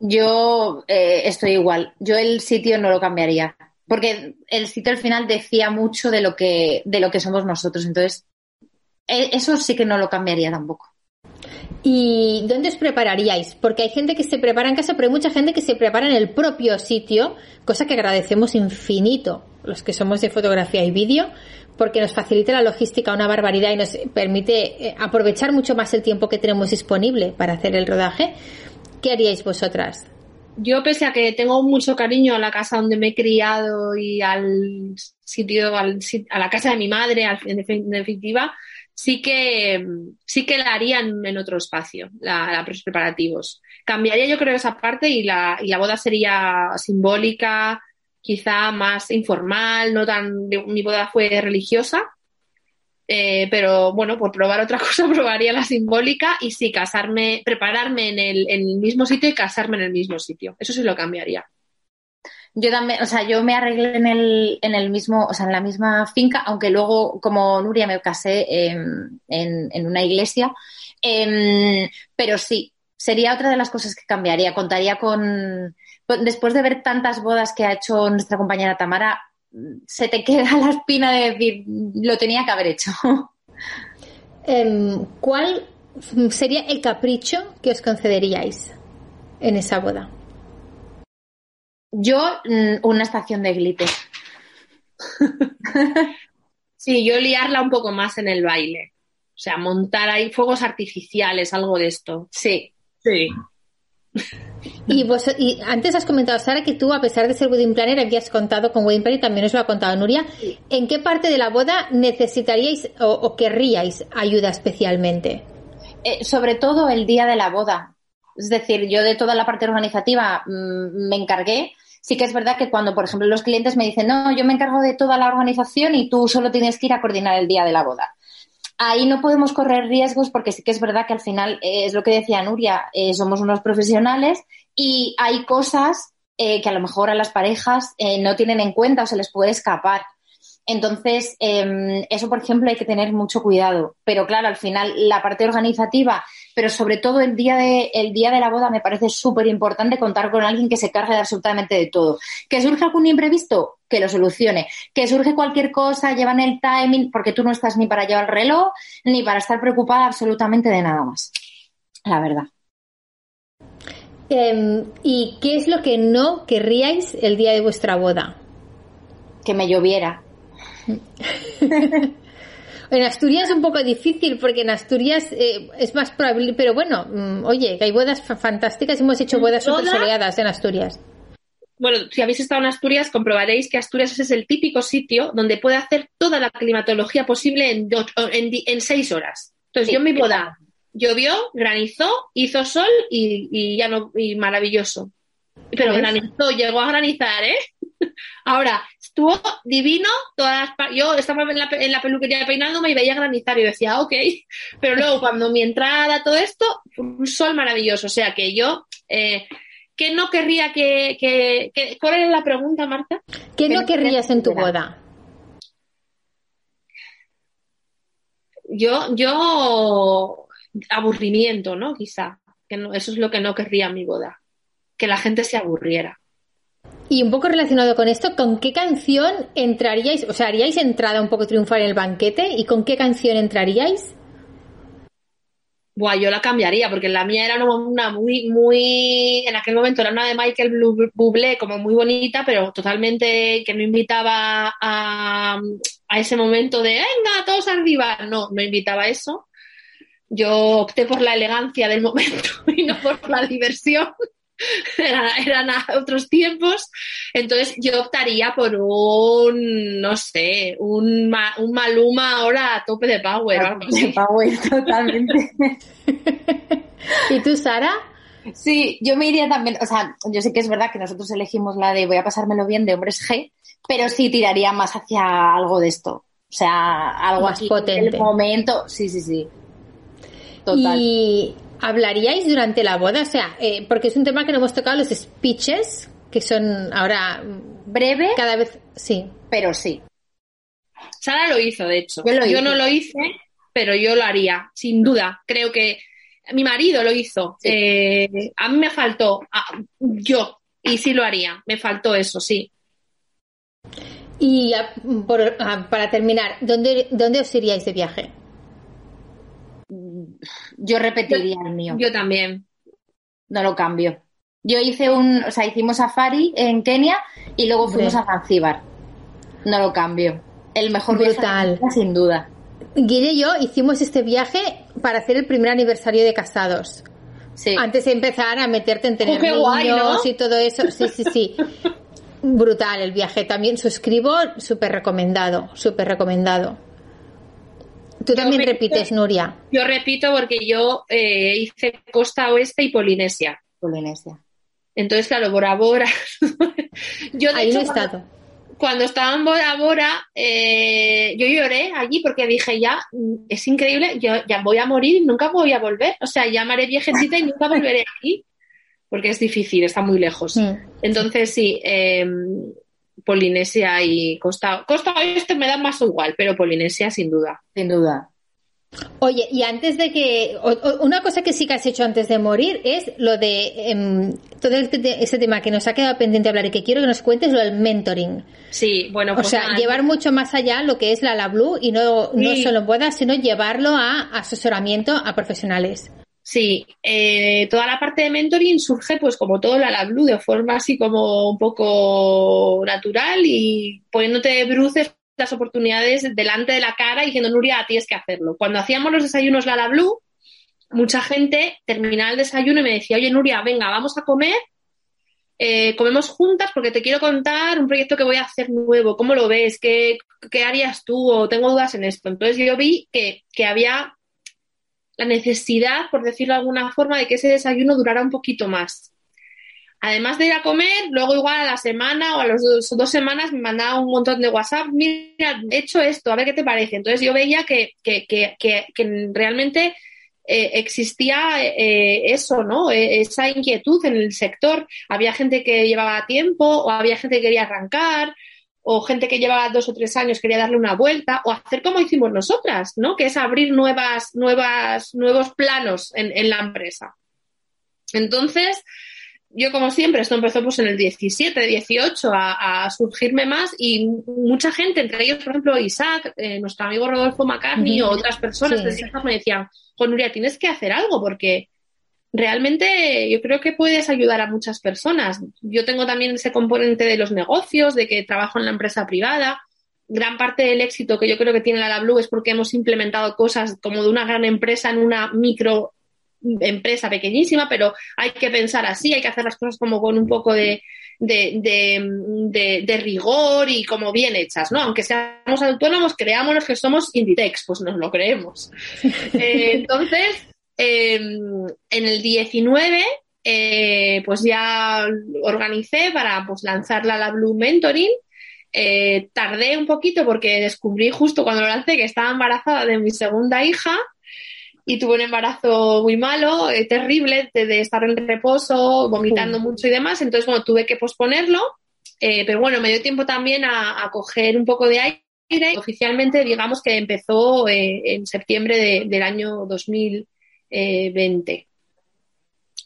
Yo eh, estoy igual, yo el sitio no lo cambiaría, porque el sitio al final decía mucho de lo que, de lo que somos nosotros, entonces eh, eso sí que no lo cambiaría tampoco. ¿Y dónde os prepararíais? Porque hay gente que se prepara en casa, pero hay mucha gente que se prepara en el propio sitio, cosa que agradecemos infinito los que somos de fotografía y vídeo, porque nos facilita la logística una barbaridad y nos permite eh, aprovechar mucho más el tiempo que tenemos disponible para hacer el rodaje. ¿Qué haríais vosotras? Yo, pese a que tengo mucho cariño a la casa donde me he criado y al sitio, a la casa de mi madre, en defi- en definitiva, sí que, sí que la haría en, en otro espacio, la, la- los preparativos. Cambiaría yo creo esa parte y la, y la boda sería simbólica, quizá más informal, no tan, mi boda fue religiosa, eh, pero bueno, por probar otra *laughs* cosa, probaría la simbólica y sí, casarme, prepararme en el, mismo sitio y casarme en el mismo sitio. Eso sí lo cambiaría. Yo también, o sea, yo me arreglé en el, en el mismo, o sea, en la misma finca, aunque luego, como Nuria, me casé en, en, en una iglesia. Em, pero sí, sería otra de las cosas que cambiaría. Contaría con, con- después de ver tantas bodas que ha hecho nuestra compañera Tamara, se te queda la espina de decir, lo tenía que haber hecho. Em, ¿Cuál sería el capricho que os concederíais en esa boda? Yo, mm, una estación de glitter. *laughs* Sí, yo liarla un poco más en el baile. O sea, montar ahí fuegos artificiales, algo de esto. Sí. Sí. Y, vos, y antes has comentado, Sara, que tú, a pesar de ser wedding planner, habías contado con wedding planner y también os lo ha contado Nuria. ¿En qué parte de la boda necesitaríais o, o querríais ayuda especialmente? Eh, sobre todo el día de la boda. Es decir, yo de toda la parte organizativa mm, me encargué. Sí que es verdad que cuando, por ejemplo, los clientes me dicen, no, yo me encargo de toda la organización y tú solo tienes que ir a coordinar el día de la boda. Ahí no podemos correr riesgos porque sí que es verdad que al final, eh, es lo que decía Nuria, eh, somos unos profesionales y hay cosas eh, que a lo mejor a las parejas no tienen en cuenta o se les puede escapar. Entonces, eh, eso, por ejemplo, hay que tener mucho cuidado. Pero claro, al final, la parte organizativa, pero sobre todo el día de, el día de la boda, me parece súper importante contar con alguien que se cargue absolutamente de todo. Que surge algún imprevisto, que lo solucione. Que surge cualquier cosa, llevan el timing, porque tú no estás ni para llevar el reloj, ni para estar preocupada absolutamente de nada más. La verdad. Em, ¿Y qué es lo que no querríais el día de vuestra boda? Que me lloviera. *laughs* En Asturias es un poco difícil porque en Asturias eh, es más probable, pero bueno, mm, oye, que hay bodas fa- fantásticas y hemos hecho bodas ¿Boda? súper soleadas en Asturias. Bueno, si habéis estado en Asturias, comprobaréis que Asturias es el típico sitio donde puede hacer toda la climatología posible en, dos- en, seis horas. Entonces, Sí, yo en mi boda llovió, granizó, hizo sol y, ya no, y maravilloso. Pero granizó, llegó a granizar, ¿eh? *laughs* Ahora, estuvo divino todas Yo estaba en la, en la peluquería peinándome y veía granizar y decía, ok. *laughs* Pero luego, cuando mi entrada, todo esto, un sol maravilloso. O sea que yo. Eh, ¿Qué no querría que, que, ¿Cuál era la pregunta, Marta? ¿Qué no querrías en tu boda? Yo, yo, aburrimiento, ¿no? Quizá. Que no, eso es lo que no querría en mi boda. Que la gente se aburriera. Y un poco relacionado con esto, ¿con qué canción entraríais? O sea, ¿haríais entrada un poco triunfal en el banquete? ¿Y con qué canción entraríais? Buah, yo la cambiaría, porque la mía era una muy, muy, en aquel momento era una de Michael Bublé, como muy bonita, pero totalmente que no invitaba a, a ese momento de, venga, todos arriba. No, no invitaba a eso. Yo opté por la elegancia del momento *laughs* y no por la diversión. Eran, otros tiempos. Entonces yo optaría por un, no sé, un, un Maluma ahora a tope de power. De power, totalmente. *laughs* ¿Y tú, Sara? Sí, yo me iría también, o sea, yo sé que es verdad que nosotros elegimos la de voy a pasármelo bien de hombres G, pero sí tiraría más hacia algo de esto. O sea, algo más potente. En el momento, sí, sí, sí. Total. Y ¿Hablaríais durante la boda? O sea, eh, porque es un tema que no hemos tocado, los speeches, que son ahora breve. Cada vez, sí. Pero sí. Sara lo hizo, de hecho. Yo, no lo hice, pero yo lo haría, sin duda. Creo que mi marido lo hizo. Eh, a mí me faltó, yo, y sí lo haría. Me faltó eso, sí. Y para terminar, ¿dónde, ¿dónde os iríais de viaje? Yo repetiría el mío. Yo también. No lo cambio. Yo hice un, o sea, hicimos safari en Kenia y luego fuimos a Zanzíbar. No lo cambio. El mejor Brutal. viaje sin duda. Guille y yo hicimos este viaje para hacer el primer aniversario de casados. Sí. Antes de empezar a meterte en tener niños y todo eso. Sí, sí, sí. *laughs* Brutal el viaje. También suscribo, súper recomendado, súper recomendado. Tú también repites, Nuria. Yo repito porque yo eh, hice costa oeste y Polinesia. Polinesia. Entonces, claro, Bora Bora. *laughs* yo de hecho, estado. Cuando, estaba en Bora Bora, eh, yo lloré allí porque dije, ya, mm, es increíble, yo ya voy a morir y nunca voy a volver. O sea, ya haré viejecita y nunca volveré aquí. Porque es difícil, está muy lejos. Mm. Entonces, sí, eh, Polinesia y Costa, Costa Oeste me da más igual, pero Polinesia sin duda. Sin duda. Oye, y antes de que. una cosa que sí que has hecho antes de morir es lo de. Em, todo este, ese tema que nos ha quedado pendiente hablar y que quiero que nos cuentes, lo del mentoring. Sí, bueno, pues. O sea, llevar mucho más allá lo que es la, la Blue y no, no solo en sino llevarlo a asesoramiento a profesionales. Sí, eh, toda la parte de mentoring surge, pues como todo la Blue, de forma así como un poco natural y poniéndote bruces las oportunidades delante de la cara y diciendo, Nuria, tienes que hacerlo. Cuando hacíamos los desayunos la Blue, mucha gente terminaba el desayuno y me decía, oye, Nuria, venga, vamos a comer, eh, comemos juntas porque te quiero contar un proyecto que voy a hacer nuevo, ¿cómo lo ves? ¿Qué, qué harías tú? O tengo dudas en esto. Entonces yo vi que, que había la necesidad, por decirlo de alguna forma, de que ese desayuno durara un poquito más. Además de ir a comer, luego igual a la semana o a las dos, semanas me mandaba un montón de WhatsApp, mira, he hecho esto, a ver qué te parece. Entonces yo veía que, realmente eh, existía eh, eso, ¿no? E, esa inquietud en el sector. Había gente que llevaba tiempo o había gente que quería arrancar o gente que llevaba dos o tres años quería darle una vuelta, o hacer como hicimos nosotras, ¿no? Que es abrir nuevas, nuevas, nuevos planos en, la empresa. Entonces, yo como siempre, esto empezó pues en el 17, 18 a, surgirme más y mucha gente, entre ellos, por ejemplo, Isaac, eh, nuestro amigo Rodolfo McCartney o otras personas me decían, Juan Nuria, tienes que hacer algo porque realmente yo creo que puedes ayudar a muchas personas. Yo tengo también ese componente de los negocios, de que trabajo en la empresa privada. Gran parte del éxito que yo creo que tiene la Blue es porque hemos implementado cosas como de una gran empresa en una micro empresa pequeñísima, pero hay que pensar así, hay que hacer las cosas como con un poco de, de, rigor y como bien hechas, ¿no? Aunque seamos autónomos, creámonos que somos Inditex, pues nos lo creemos. *laughs* Eh, entonces, Em, en el 19, eh, pues ya organicé para pues, lanzarla a la Blue Mentoring. Eh, tardé un poquito porque descubrí justo cuando lo lancé que estaba embarazada de mi segunda hija y tuve un embarazo muy malo, eh, terrible, de, estar en reposo, vomitando mucho y demás. Entonces, bueno, tuve que posponerlo, pero bueno, me dio tiempo también a, a coger un poco de aire. Oficialmente, digamos que empezó en septiembre del año 2000. 20. Eh,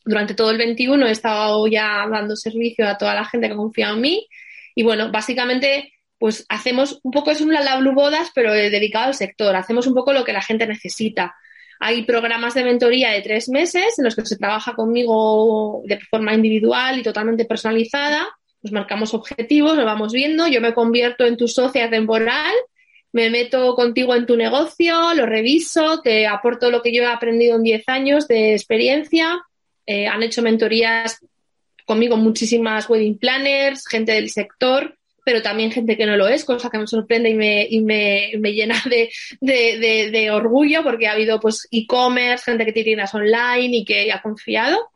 Durante todo el 21 he estado ya dando servicio a toda la gente que ha confiado en mí y bueno, básicamente pues hacemos un poco, es un La Blue Bodas, pero dedicado al sector. Hacemos un poco lo que la gente necesita. Hay programas de mentoría de tres meses en los que se trabaja conmigo de forma individual y totalmente personalizada. Nos marcamos objetivos, lo vamos viendo. Yo me convierto en tu socia temporal me meto contigo en tu negocio, lo reviso, te aporto lo que yo he aprendido en 10 años de experiencia. Eh, han hecho mentorías conmigo muchísimas wedding planners, gente del sector, pero también gente que no lo es, cosa que me sorprende y me, y me, me llena de, de, de, orgullo porque ha habido pues e-commerce, gente que tiene tiendas online y que ha confiado.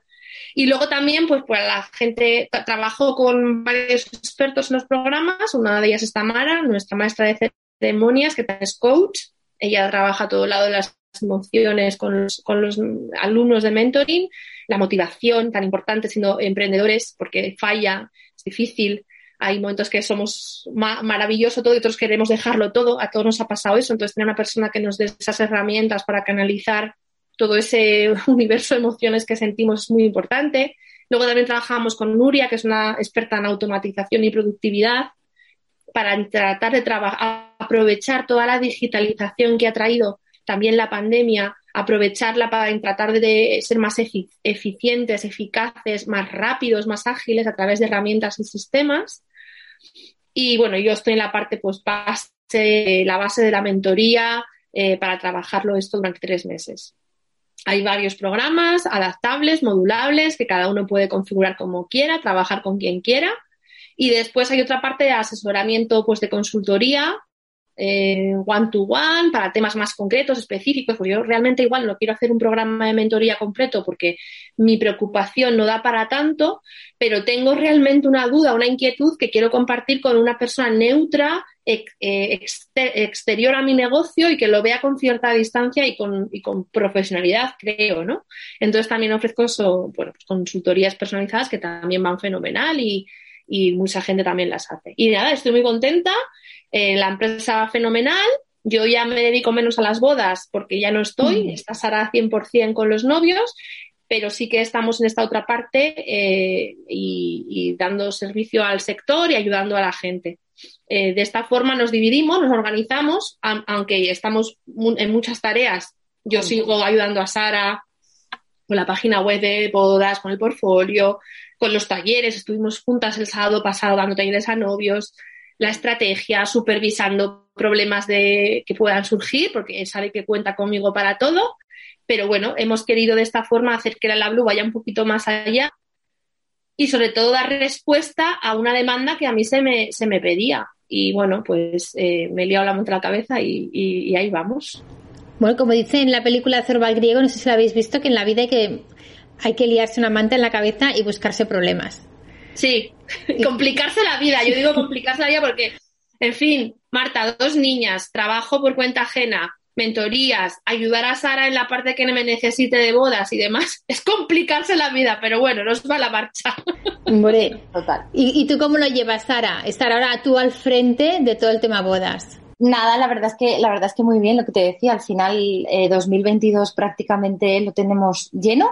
Y luego también, pues, pues la gente, trabajo con varios expertos en los programas, una de ellas es Tamara, nuestra maestra de ceremonias, que es coach. Ella trabaja todo lado de las emociones con los, con los alumnos de mentoring, la motivación tan importante siendo emprendedores, porque falla, es difícil. Hay momentos que somos maravilloso todo y otros queremos dejarlo todo. A todos nos ha pasado eso. Entonces, tener una persona que nos dé esas herramientas para canalizar todo ese *laughs* universo de emociones que sentimos es muy importante. Luego también trabajamos con Nuria, que es una experta en automatización y productividad, para tratar de trabajar, aprovechar toda la digitalización que ha traído también la pandemia, aprovecharla para tratar de ser más eficientes, eficaces, más rápidos, más ágiles a través de herramientas y sistemas. Y bueno, yo estoy en la parte, pues, base, la base de la mentoría eh, para trabajarlo esto durante tres meses. Hay varios programas adaptables, modulables, que cada uno puede configurar como quiera, trabajar con quien quiera. Y después hay otra parte de asesoramiento pues, de consultoría, one to one, para temas más concretos, específicos, yo realmente igual no quiero hacer un programa de mentoría completo porque mi preocupación no da para tanto, pero tengo realmente una duda, una inquietud que quiero compartir con una persona neutra, eh, exterior a mi negocio y que lo vea con cierta distancia y con, profesionalidad, creo, ¿no? Entonces también ofrezco bueno, pues consultorías personalizadas que también van fenomenal y, y mucha gente también las hace. Y nada, estoy muy contenta, eh, la empresa va fenomenal, yo ya me dedico menos a las bodas porque ya no estoy, mm. está Sara 100% con los novios, pero sí que estamos en esta otra parte eh, y, dando servicio al sector y ayudando a la gente. Eh, de esta forma nos dividimos, nos organizamos, aunque estamos en muchas tareas. Yo sigo ayudando a Sara con la página web de bodas, con el portfolio, con los talleres, estuvimos juntas el sábado pasado dando talleres a novios, la estrategia, supervisando problemas de, que puedan surgir, porque sabe que cuenta conmigo para todo. Pero bueno, hemos querido de esta forma hacer que la LabLu vaya un poquito más allá y sobre todo dar respuesta a una demanda que a mí se me, se me pedía. Y bueno, pues eh, me he liado la monta la cabeza y, y, ahí vamos. Bueno, como dice en la película Zorba griego, no sé si la habéis visto, que en la vida hay que hay que liarse una manta en la cabeza y buscarse problemas. Sí, *laughs* complicarse la vida. Yo digo complicarse la vida porque, en fin, Marta, dos niñas, trabajo por cuenta ajena, mentorías, ayudar a Sara en la parte que me necesite de bodas y demás, *laughs* es complicarse la vida, pero bueno, nos va la marcha. *laughs* Hombre, total. ¿Y, tú cómo lo llevas, Sara? Estar ahora tú al frente de todo el tema bodas. Nada, la verdad es que la verdad es que muy bien lo que te decía. Al final, 2022 eh, prácticamente lo tenemos lleno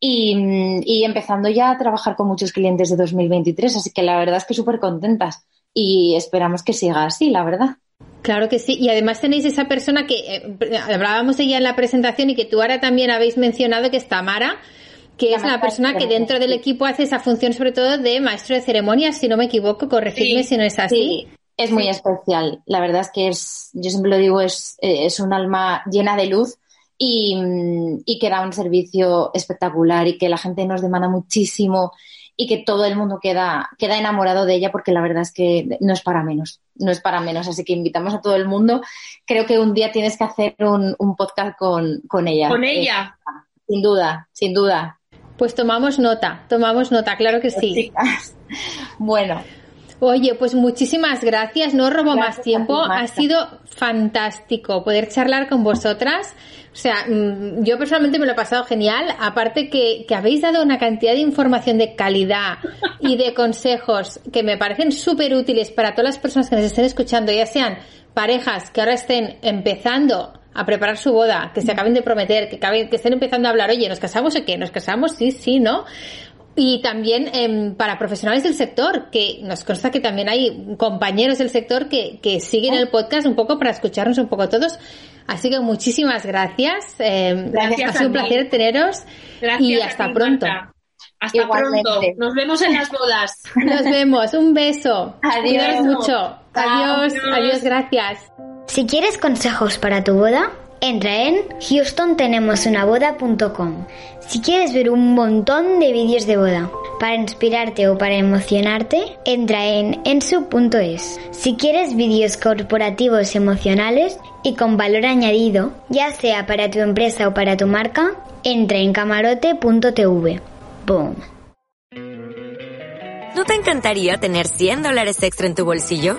y, empezando ya a trabajar con muchos clientes de 2023, así que la verdad es que súper contentas y esperamos que siga así, la verdad. Claro que sí, y además tenéis esa persona que eh, hablábamos de ella en la presentación y que tú ahora también habéis mencionado que es Tamara, que es la persona que dentro del equipo hace esa función sobre todo de maestro de ceremonias, si no me equivoco, corregidme si no es así. Sí, es muy especial. La verdad es que es, yo siempre lo digo, es, eh, es un alma llena de luz y, que da un servicio espectacular y que la gente nos demanda muchísimo y que todo el mundo queda, queda enamorado de ella porque la verdad es que no es para menos, no es para menos. Así que invitamos a todo el mundo. Creo que un día tienes que hacer un, podcast con, ella. Con ella. sin duda, sin duda. Pues tomamos nota, tomamos nota, claro que sí. Bueno. Oye, pues muchísimas gracias, no robo más tiempo, ha sido fantástico poder charlar con vosotras. O sea, mm, yo personalmente me lo he pasado genial, aparte que, que habéis dado una cantidad de información de calidad y de consejos que me parecen súper útiles para todas las personas que nos estén escuchando, ya sean parejas que ahora estén empezando a preparar su boda, que se acaben de prometer, que, que estén empezando a hablar, oye, ¿nos casamos o qué? ¿Nos casamos? Sí, sí, ¿no? Y también em, para profesionales del sector, que nos consta que también hay compañeros del sector que, que siguen el podcast un poco para escucharnos un poco todos. Así que muchísimas gracias. Eh, gracias ha sido un placer teneros y hasta pronto. Hasta pronto. Nos vemos en las bodas. Nos vemos. Un beso. Adiós mucho. Adiós. Adiós. Gracias. Si quieres consejos para tu boda, entra en houstontenemosunaboda.com. Si quieres ver un montón de vídeos de boda para inspirarte o para emocionarte, entra en ensu.es. Si quieres vídeos corporativos emocionales y con valor añadido, ya sea para tu empresa o para tu marca, entra en camarote.tv. Boom. ¿No te encantaría tener 100 dólares extra en tu bolsillo?